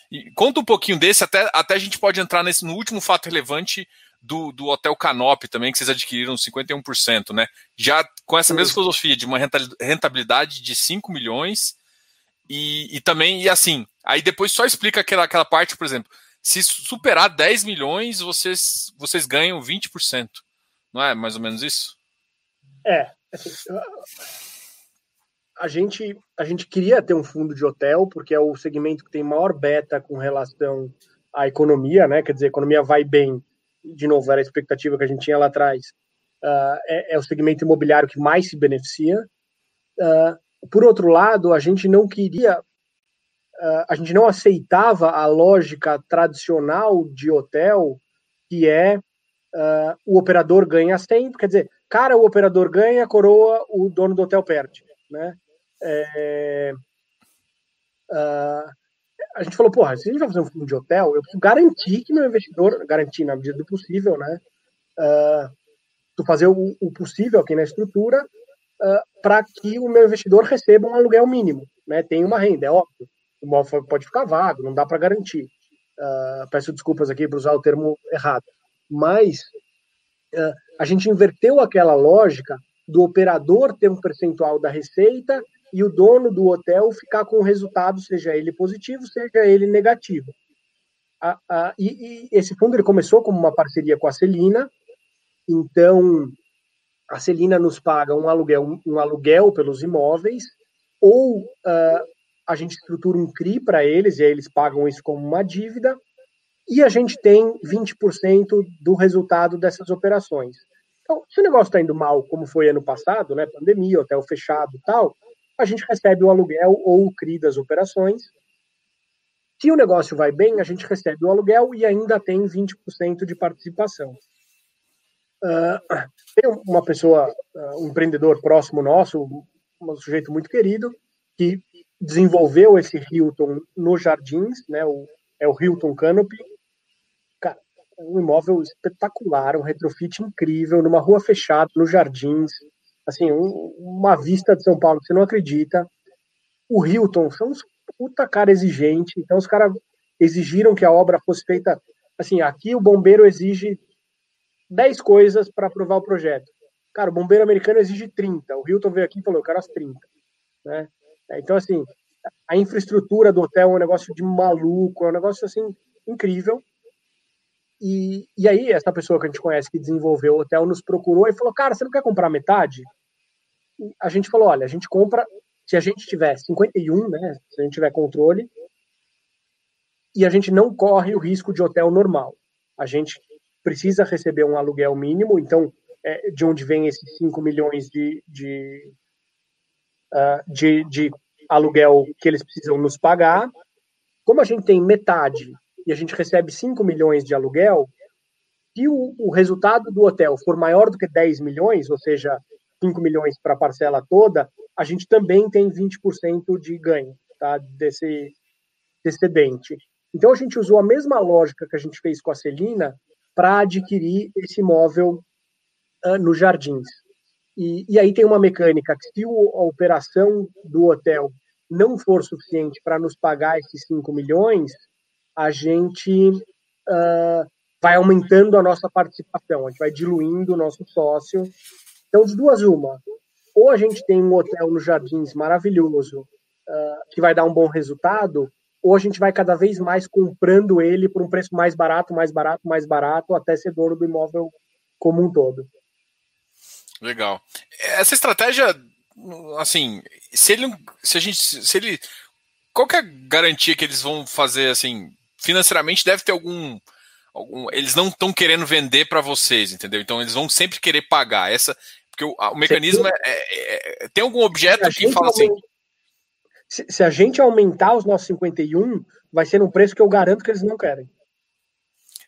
E conta um pouquinho desse, até, até a gente pode entrar nesse, no último fato relevante do, do Hotel Canop também, que vocês adquiriram 51%, né? Já com essa mesma filosofia de uma rentabilidade de 5 milhões e, e também, e assim, aí depois só explica aquela, aquela parte, por exemplo, se superar 10 milhões, vocês, vocês ganham 20%. Não é mais ou menos isso? É. Assim, a gente, a gente queria ter um fundo de hotel, porque é o segmento que tem maior beta com relação à economia, né? Quer dizer, a economia vai bem, de novo, era a expectativa que a gente tinha lá atrás, uh, é, é, o segmento imobiliário que mais se beneficia. Uh, por outro lado, a gente não queria, uh, a gente não aceitava a lógica tradicional de hotel, que é o operador ganha sempre, quer dizer, cara, o operador ganha, coroa, o dono do hotel perde, né? É, a gente falou, porra, se a gente vai fazer um fundo de hotel, eu preciso garantir que meu investidor, garantir na medida do possível, né? Uh, tu fazer o, o, possível aqui na estrutura uh, para que o meu investidor receba um aluguel mínimo, né? Tem uma renda, é óbvio. O imóvel pode ficar vago, não dá para garantir. Uh, peço desculpas aqui por usar o termo errado. Mas a gente inverteu aquela lógica do operador ter um percentual da receita e o dono do hotel ficar com o resultado, seja ele positivo, seja ele negativo. E, e, esse fundo ele começou como uma parceria com a Celina, então a Celina nos paga um aluguel, um aluguel pelos imóveis, ou uh, a gente estrutura um CRI para eles, e aí eles pagam isso como uma dívida, e a gente tem 20% do resultado dessas operações. Então, se o negócio está indo mal, como foi ano passado, né, pandemia, hotel fechado tal, a gente recebe o aluguel ou o CRI das operações. Se o negócio vai bem, a gente recebe o aluguel e ainda tem 20% de participação. Uh, tem uma pessoa, uh, um empreendedor próximo nosso, um sujeito muito querido, que desenvolveu esse Hilton nos Jardins, né, o, é o Hilton Canopy. Cara, um imóvel espetacular, um retrofit incrível, numa rua fechada, nos Jardins. Assim, um, uma vista de São Paulo você não acredita. O Hilton são uns puta cara exigente, então os caras exigiram que a obra fosse feita. Assim, aqui o bombeiro exige 10 coisas para aprovar o projeto. Cara, o bombeiro americano exige 30. O Hilton veio aqui e falou, eu quero as 30. Né? É, então, assim, a infraestrutura do hotel é um negócio de maluco, é um negócio, assim, incrível. E, e aí, essa pessoa que a gente conhece que desenvolveu o hotel nos procurou e falou, cara, você não quer comprar metade? E a gente falou, olha, a gente compra, se a gente tiver 51, né, se a gente tiver controle, e a gente não corre o risco de hotel normal. A gente precisa receber um aluguel mínimo, então, é, de onde vem esses 5 milhões de, de, uh, de, de aluguel que eles precisam nos pagar. Como a gente tem metade e a gente recebe 5 milhões de aluguel, se o, o resultado do hotel for maior do que 10 milhões, ou seja, 5 milhões para a parcela toda, a gente também tem 20% de ganho tá, desse, excedente. Então a gente usou a mesma lógica que a gente fez com a Celina para adquirir esse imóvel uh, nos jardins. E, e, aí tem uma mecânica que se o, a operação do hotel não for suficiente para nos pagar esses 5 milhões, a gente uh, vai aumentando a nossa participação, a gente vai diluindo o nosso sócio. Então, de duas uma, ou a gente tem um hotel nos Jardins maravilhoso, uh, que vai dar um bom resultado, ou a gente vai cada vez mais comprando ele por um preço mais barato, mais barato, mais barato, até ser dono do imóvel como um todo. Legal. Essa estratégia, assim, se ele, se a gente, se ele, qual é a garantia que eles vão fazer, assim, financeiramente deve ter algum, algum eles não estão querendo vender para vocês, entendeu? Então eles vão sempre querer pagar essa, porque o, o mecanismo é, é, é, tem algum objeto que fala assim, se, se, a gente aumentar os nossos 51, vai ser um preço que eu garanto que eles não querem.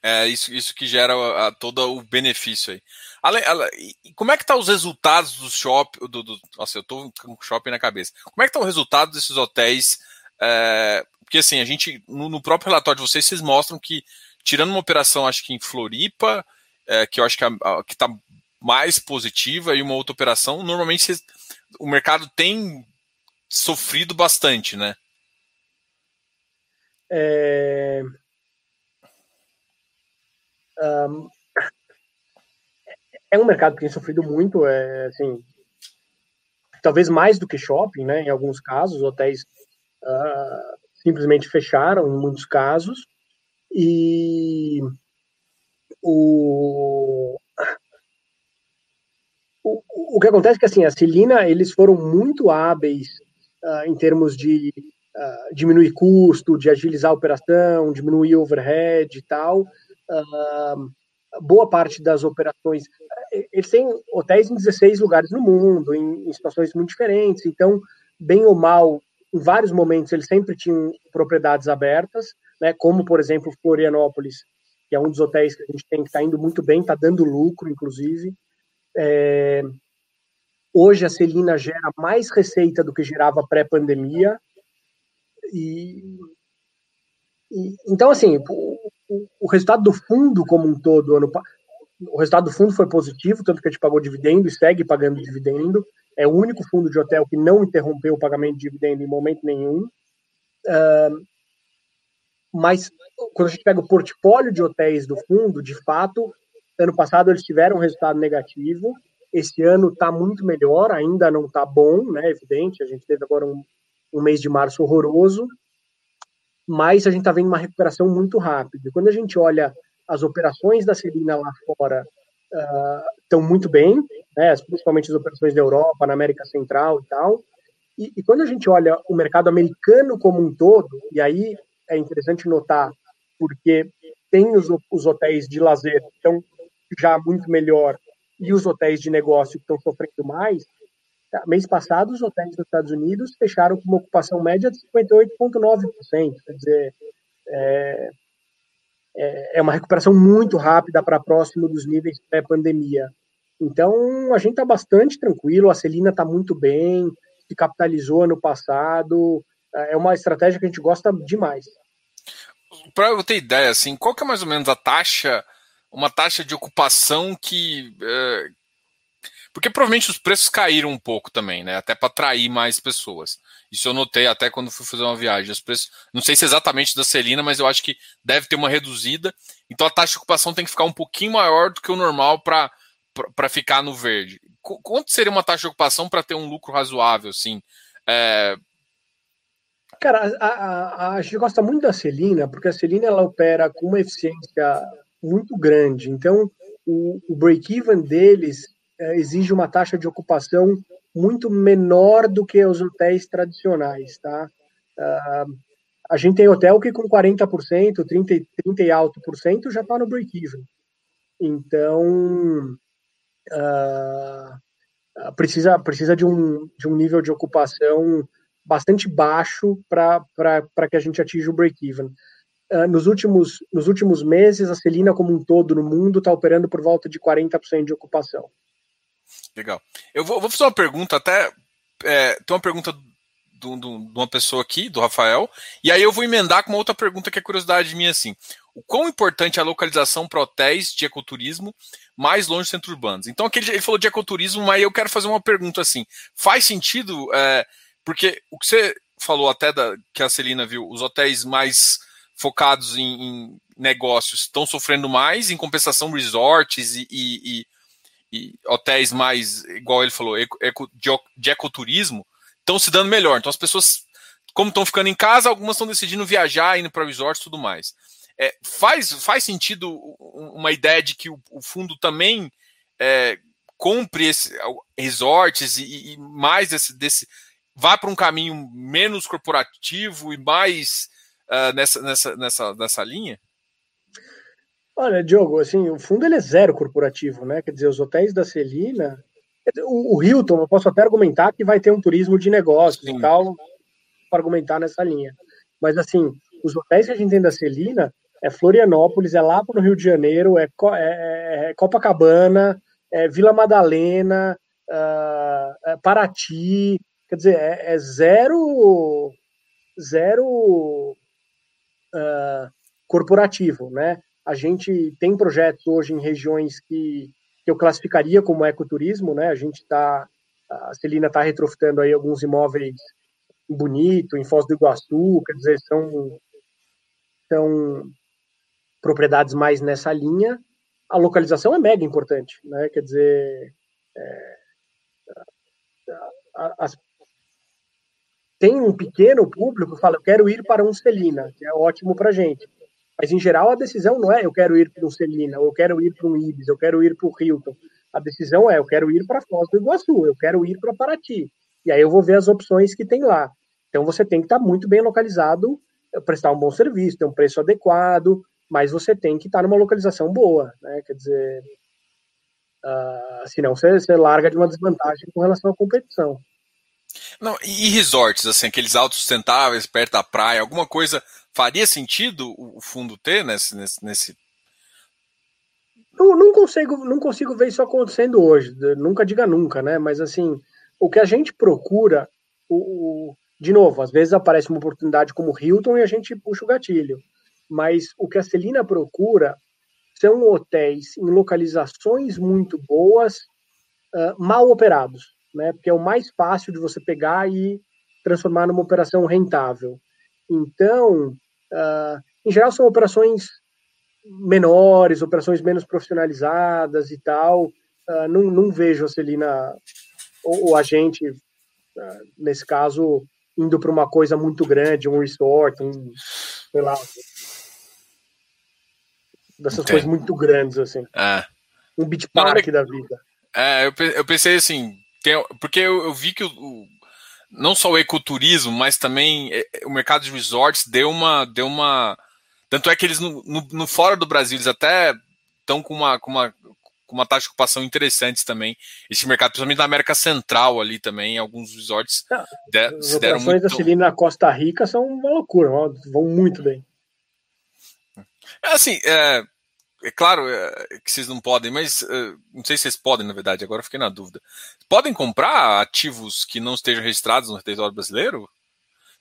É isso, isso que gera a, a, todo o benefício aí. Ale, ale, como é que tá os resultados do shopping? Do, do, nossa, eu tô com shopping na cabeça. Como é que tá o resultado desses hotéis? É, porque assim, a gente, no, no, próprio relatório de vocês, vocês mostram que, tirando uma operação, acho que em Floripa, é, que eu acho que, a, a, que tá mais positiva, e uma outra operação, normalmente vocês, o mercado tem sofrido bastante, né? É... Um... é um mercado que tem sofrido muito, é, assim, talvez mais do que shopping, né? Em alguns casos, hotéis uh, simplesmente fecharam em muitos casos e o o, o que acontece é que assim a Celina eles foram muito hábeis uh, em termos de uh, diminuir custo, de agilizar a operação, diminuir overhead e tal. Uh, boa parte das operações, eles têm hotéis em 16 lugares no mundo, em, em situações muito diferentes, então, bem ou mal, em vários momentos eles sempre tinham propriedades abertas, né, como, por exemplo, Florianópolis, que é um dos hotéis que a gente tem que está indo muito bem, está dando lucro, inclusive. É, Hoje a Celina gera mais receita do que gerava pré-pandemia. E, e, então, assim, o, o, resultado do fundo como um todo, ano, o resultado do fundo foi positivo, tanto que a gente pagou dividendo e segue pagando dividendo. É o único fundo de hotel que não interrompeu o pagamento de dividendo em momento nenhum. Uh, mas quando a gente pega o portfólio de hotéis do fundo, de fato, ano passado eles tiveram um resultado negativo esse ano está muito melhor, ainda não está bom, né? Evidente, a gente teve agora um, um mês de março horroroso, mas a gente está vendo uma recuperação muito rápida. Quando a gente olha as operações da Celina lá fora, estão uh, muito bem, né, principalmente as operações da Europa, na América Central e tal. E, e, quando a gente olha o mercado americano como um todo, e aí é interessante notar, porque tem os, os hotéis de lazer que estão já muito melhor e os hotéis de negócio que estão sofrendo mais, tá, mês passado os hotéis dos Estados Unidos fecharam com uma ocupação média de 58,9%, quer dizer, é, é, é uma recuperação muito rápida para próximo dos níveis pré-pandemia. Então, a gente está bastante tranquilo, a Celina está muito bem, se capitalizou ano passado, é uma estratégia que a gente gosta demais. Para eu ter ideia, assim, qual que é mais ou menos a taxa, uma taxa de ocupação que... Porque provavelmente os preços caíram um pouco também, né? Até para atrair mais pessoas. Isso eu notei até quando fui fazer uma viagem. Os preços, não sei se é exatamente da Celina, mas eu acho que deve ter uma reduzida. Então a taxa de ocupação tem que ficar um pouquinho maior do que o normal para ficar no verde. Quanto seria uma taxa de ocupação para ter um lucro razoável, assim? É... Cara, a, a, a, gente gosta muito da Celina, porque a Celina ela opera com uma eficiência muito grande. Então, o, o break-even deles exige uma taxa de ocupação muito menor do que os hotéis tradicionais, tá? Uh, a gente tem hotel que com 40%, 30, 30 e alto por cento já está no break-even. Então, uh, precisa, precisa de, um, de um nível de ocupação bastante baixo para que a gente atinja o break-even. Nos, últimos, nos últimos meses, a Celina como um todo no mundo está operando por volta de 40% de ocupação. Legal. Eu vou, vou fazer uma pergunta, até. É, tem uma pergunta de uma pessoa aqui, do Rafael, e aí eu vou emendar com uma outra pergunta que é curiosidade minha assim. O quão importante é a localização para hotéis de ecoturismo mais longe dos centros urbanos? Então, aquele, ele falou de ecoturismo, mas eu quero fazer uma pergunta assim. Faz sentido, é, porque o que você falou até da, que a Celina viu, os hotéis mais focados em, em negócios estão sofrendo mais, em compensação resorts e, e, e e hotéis mais, igual ele falou, eco, de, ecoturismo, estão se dando melhor. Então as pessoas, como estão ficando em casa, algumas estão decidindo viajar, indo para resorts e tudo mais. É, faz, faz sentido uma ideia de que o, o fundo também é, compre esse, resorts e, e mais desse, desse vá para um caminho menos corporativo e mais uh, nessa, nessa, nessa, nessa linha? Olha, Diogo, assim, o fundo ele é zero corporativo, né? Quer dizer, os hotéis da Celina, o, o Hilton, eu posso até argumentar que vai ter um turismo de negócios Sim. e tal, para argumentar nessa linha. Mas assim, os hotéis que a gente tem da Celina é Florianópolis, é Lapa no Rio de Janeiro, é, é, é Copacabana, é Vila Madalena, uh, é Paraty, quer dizer, é, é zero, zero uh, corporativo, né? A gente tem projetos hoje em regiões que, que eu classificaria como ecoturismo, né? A gente está, a Celina está retrofitando aí alguns imóveis bonito, em Foz do Iguaçu, quer dizer, são, são propriedades mais nessa linha. A localização é mega importante, né? Quer dizer, é, as, tem um pequeno público que fala, eu quero ir para um Celina, que é ótimo para gente. Mas, em geral, a decisão não é eu quero ir para um Celina, ou eu quero ir para um Ibis, eu quero ir para o Hilton. A decisão é eu quero ir para Foz do Iguaçu, eu quero ir para Paraty. E aí eu vou ver as opções que tem lá. Então, você tem que estar muito bem localizado, prestar um bom serviço, ter um preço adequado, mas você tem que estar numa localização boa, né? Quer dizer, uh, senão você, você larga de uma desvantagem com relação à competição. Não, e resorts, assim, aqueles autossustentáveis perto da praia, alguma coisa faria sentido o fundo ter nesse. nesse, nesse... Não, não, consigo, não consigo ver isso acontecendo hoje. Nunca diga nunca, né? Mas assim, o que a gente procura, o, o, de novo, às vezes aparece uma oportunidade como Hilton e a gente puxa o gatilho. Mas o que a Celina procura são hotéis em localizações muito boas, uh, mal operados, né? Porque é o mais fácil de você pegar e transformar numa operação rentável. Então, Uh, em geral, são operações menores, operações menos profissionalizadas e tal. Uh, não, não vejo a Celina ou, a gente, uh, nesse caso, indo para uma coisa muito grande, um resort, um, sei lá, dessas Entendi. coisas muito grandes, assim. Ah. Um beach park da vida. É, eu, eu pensei assim, tem, porque eu, eu, vi que o, o, não só o ecoturismo, mas também é, o mercado de resorts deu uma. Deu uma tanto é que eles, no, no, no fora do Brasil, eles até estão com uma, com uma com uma taxa de ocupação interessantes também. Esse mercado, principalmente na América Central ali também, alguns resorts ah, de, se deram muito... da Celina na Costa Rica são uma loucura, vão muito bem. É assim, é, é claro é, que vocês não podem, mas é, não sei se vocês podem, na verdade, agora fiquei na dúvida. Podem comprar ativos que não estejam registrados no território brasileiro?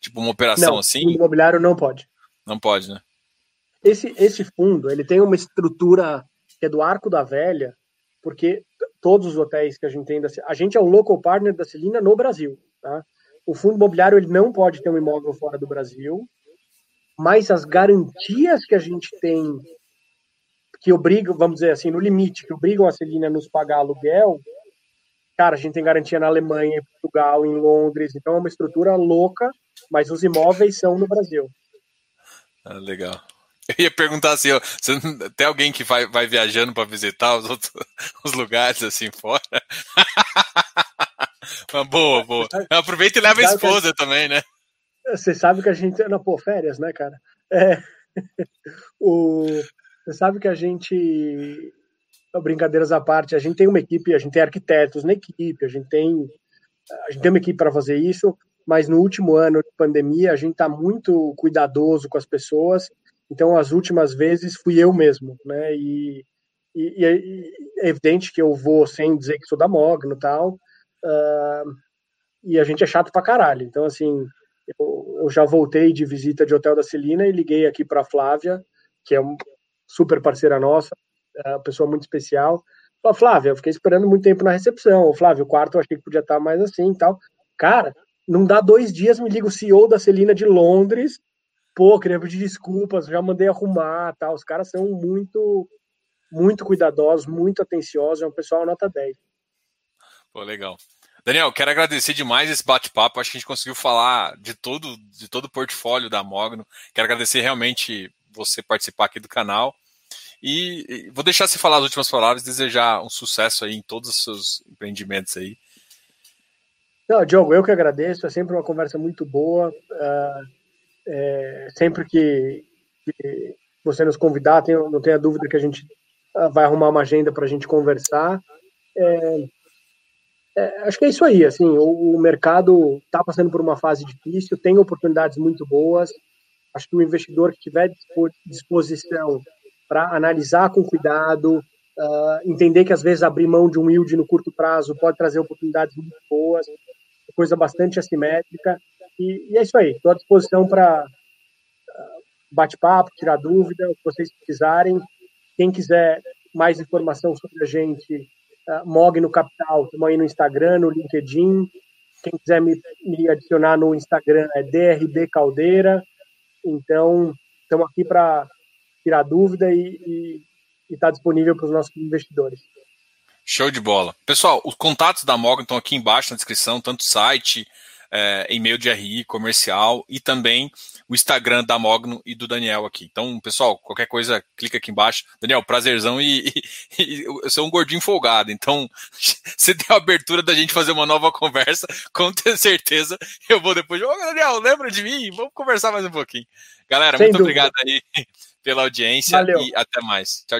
Tipo uma operação não, assim? O imobiliário não pode. Não pode, né? Esse, esse fundo, ele tem uma estrutura que é do Arco da Velha, porque todos os hotéis que a gente tem, da, a gente é o local partner da Celina no Brasil, tá? O fundo imobiliário ele não pode ter um imóvel fora do Brasil, mas as garantias que a gente tem que obrigam, vamos dizer assim, no limite, que obrigam a Celina a nos pagar aluguel, cara, a gente tem garantia na Alemanha, em Portugal, em Londres, então é uma estrutura louca, mas os imóveis são no Brasil. Ah, legal. Eu ia perguntar assim, ó, tem alguém que vai, vai viajando para visitar os outros <laughs> os lugares assim fora? <laughs> boa, boa. Aproveita e leva a esposa também, né? Você sabe que a gente na pô, férias, né, cara? É. <laughs> o... Você sabe que a gente brincadeiras à parte, a gente tem uma equipe, a gente tem arquitetos na equipe, a gente tem a gente tem uma equipe para fazer isso, mas no último ano de pandemia a gente está muito cuidadoso com as pessoas então, as últimas vezes fui eu mesmo, né? E, e, e é evidente que eu vou sem dizer que sou da Mogno e tal. Uh, e a gente é chato pra caralho. Então, assim, eu, já voltei de visita de Hotel da Celina e liguei aqui pra Flávia, que é super parceira nossa, é uma pessoa muito especial. Falei, Flávia, eu fiquei esperando muito tempo na recepção. Flávio, o quarto eu achei que podia estar mais assim e tal. Cara, não dá dois dias, me liga o CEO da Celina de Londres pô, queria pedir desculpas, já mandei arrumar, tá? Os caras são muito, muito cuidadosos, muito atenciosos, é um pessoal nota 10. Pô, legal. Daniel, quero agradecer demais esse bate-papo. Acho que a gente conseguiu falar de todo, de todo o portfólio da Mogno. Quero agradecer realmente você participar aqui do canal. E, e vou deixar você falar as últimas palavras, desejar um sucesso aí em todos os seus empreendimentos aí. Não, Diogo, eu que agradeço. É sempre uma conversa muito boa. Uh é, sempre que, que, você nos convidar, tenho, não tenha dúvida que a gente ah, vai arrumar uma agenda para a gente conversar. É, é, acho que é isso aí. Assim, o, o mercado está passando por uma fase difícil, tem oportunidades muito boas. Acho que o investidor que tiver disposição para analisar com cuidado, uh, entender que às vezes abrir mão de um yield no curto prazo pode trazer oportunidades muito boas, coisa bastante assimétrica. E, e é isso aí, estou à disposição para ah, bate-papo, tirar dúvida, o que vocês precisarem. Quem quiser mais informação sobre a gente, uh, Mog no Capital, estamos aí no Instagram, no LinkedIn. Quem quiser me, me adicionar no Instagram é DRD Caldeira. Então, estamos aqui para tirar dúvida e estar tá disponível para os nossos investidores. Show de bola. Pessoal, os contatos da Mog estão aqui embaixo na descrição, tanto site, é, e-mail de RI comercial e também o Instagram da Mogno e do Daniel aqui. Então, pessoal, qualquer coisa, clica aqui embaixo. Daniel, prazerzão e, <laughs> e, e eu sou um gordinho folgado, então <laughs> se der a abertura da gente fazer uma nova conversa, <laughs> com certeza eu vou depois. Ô, Daniel, lembra de mim? Vamos conversar mais um pouquinho. Galera, Sem muito dúvida. obrigado aí pela audiência Valeu. e até mais. Tchau,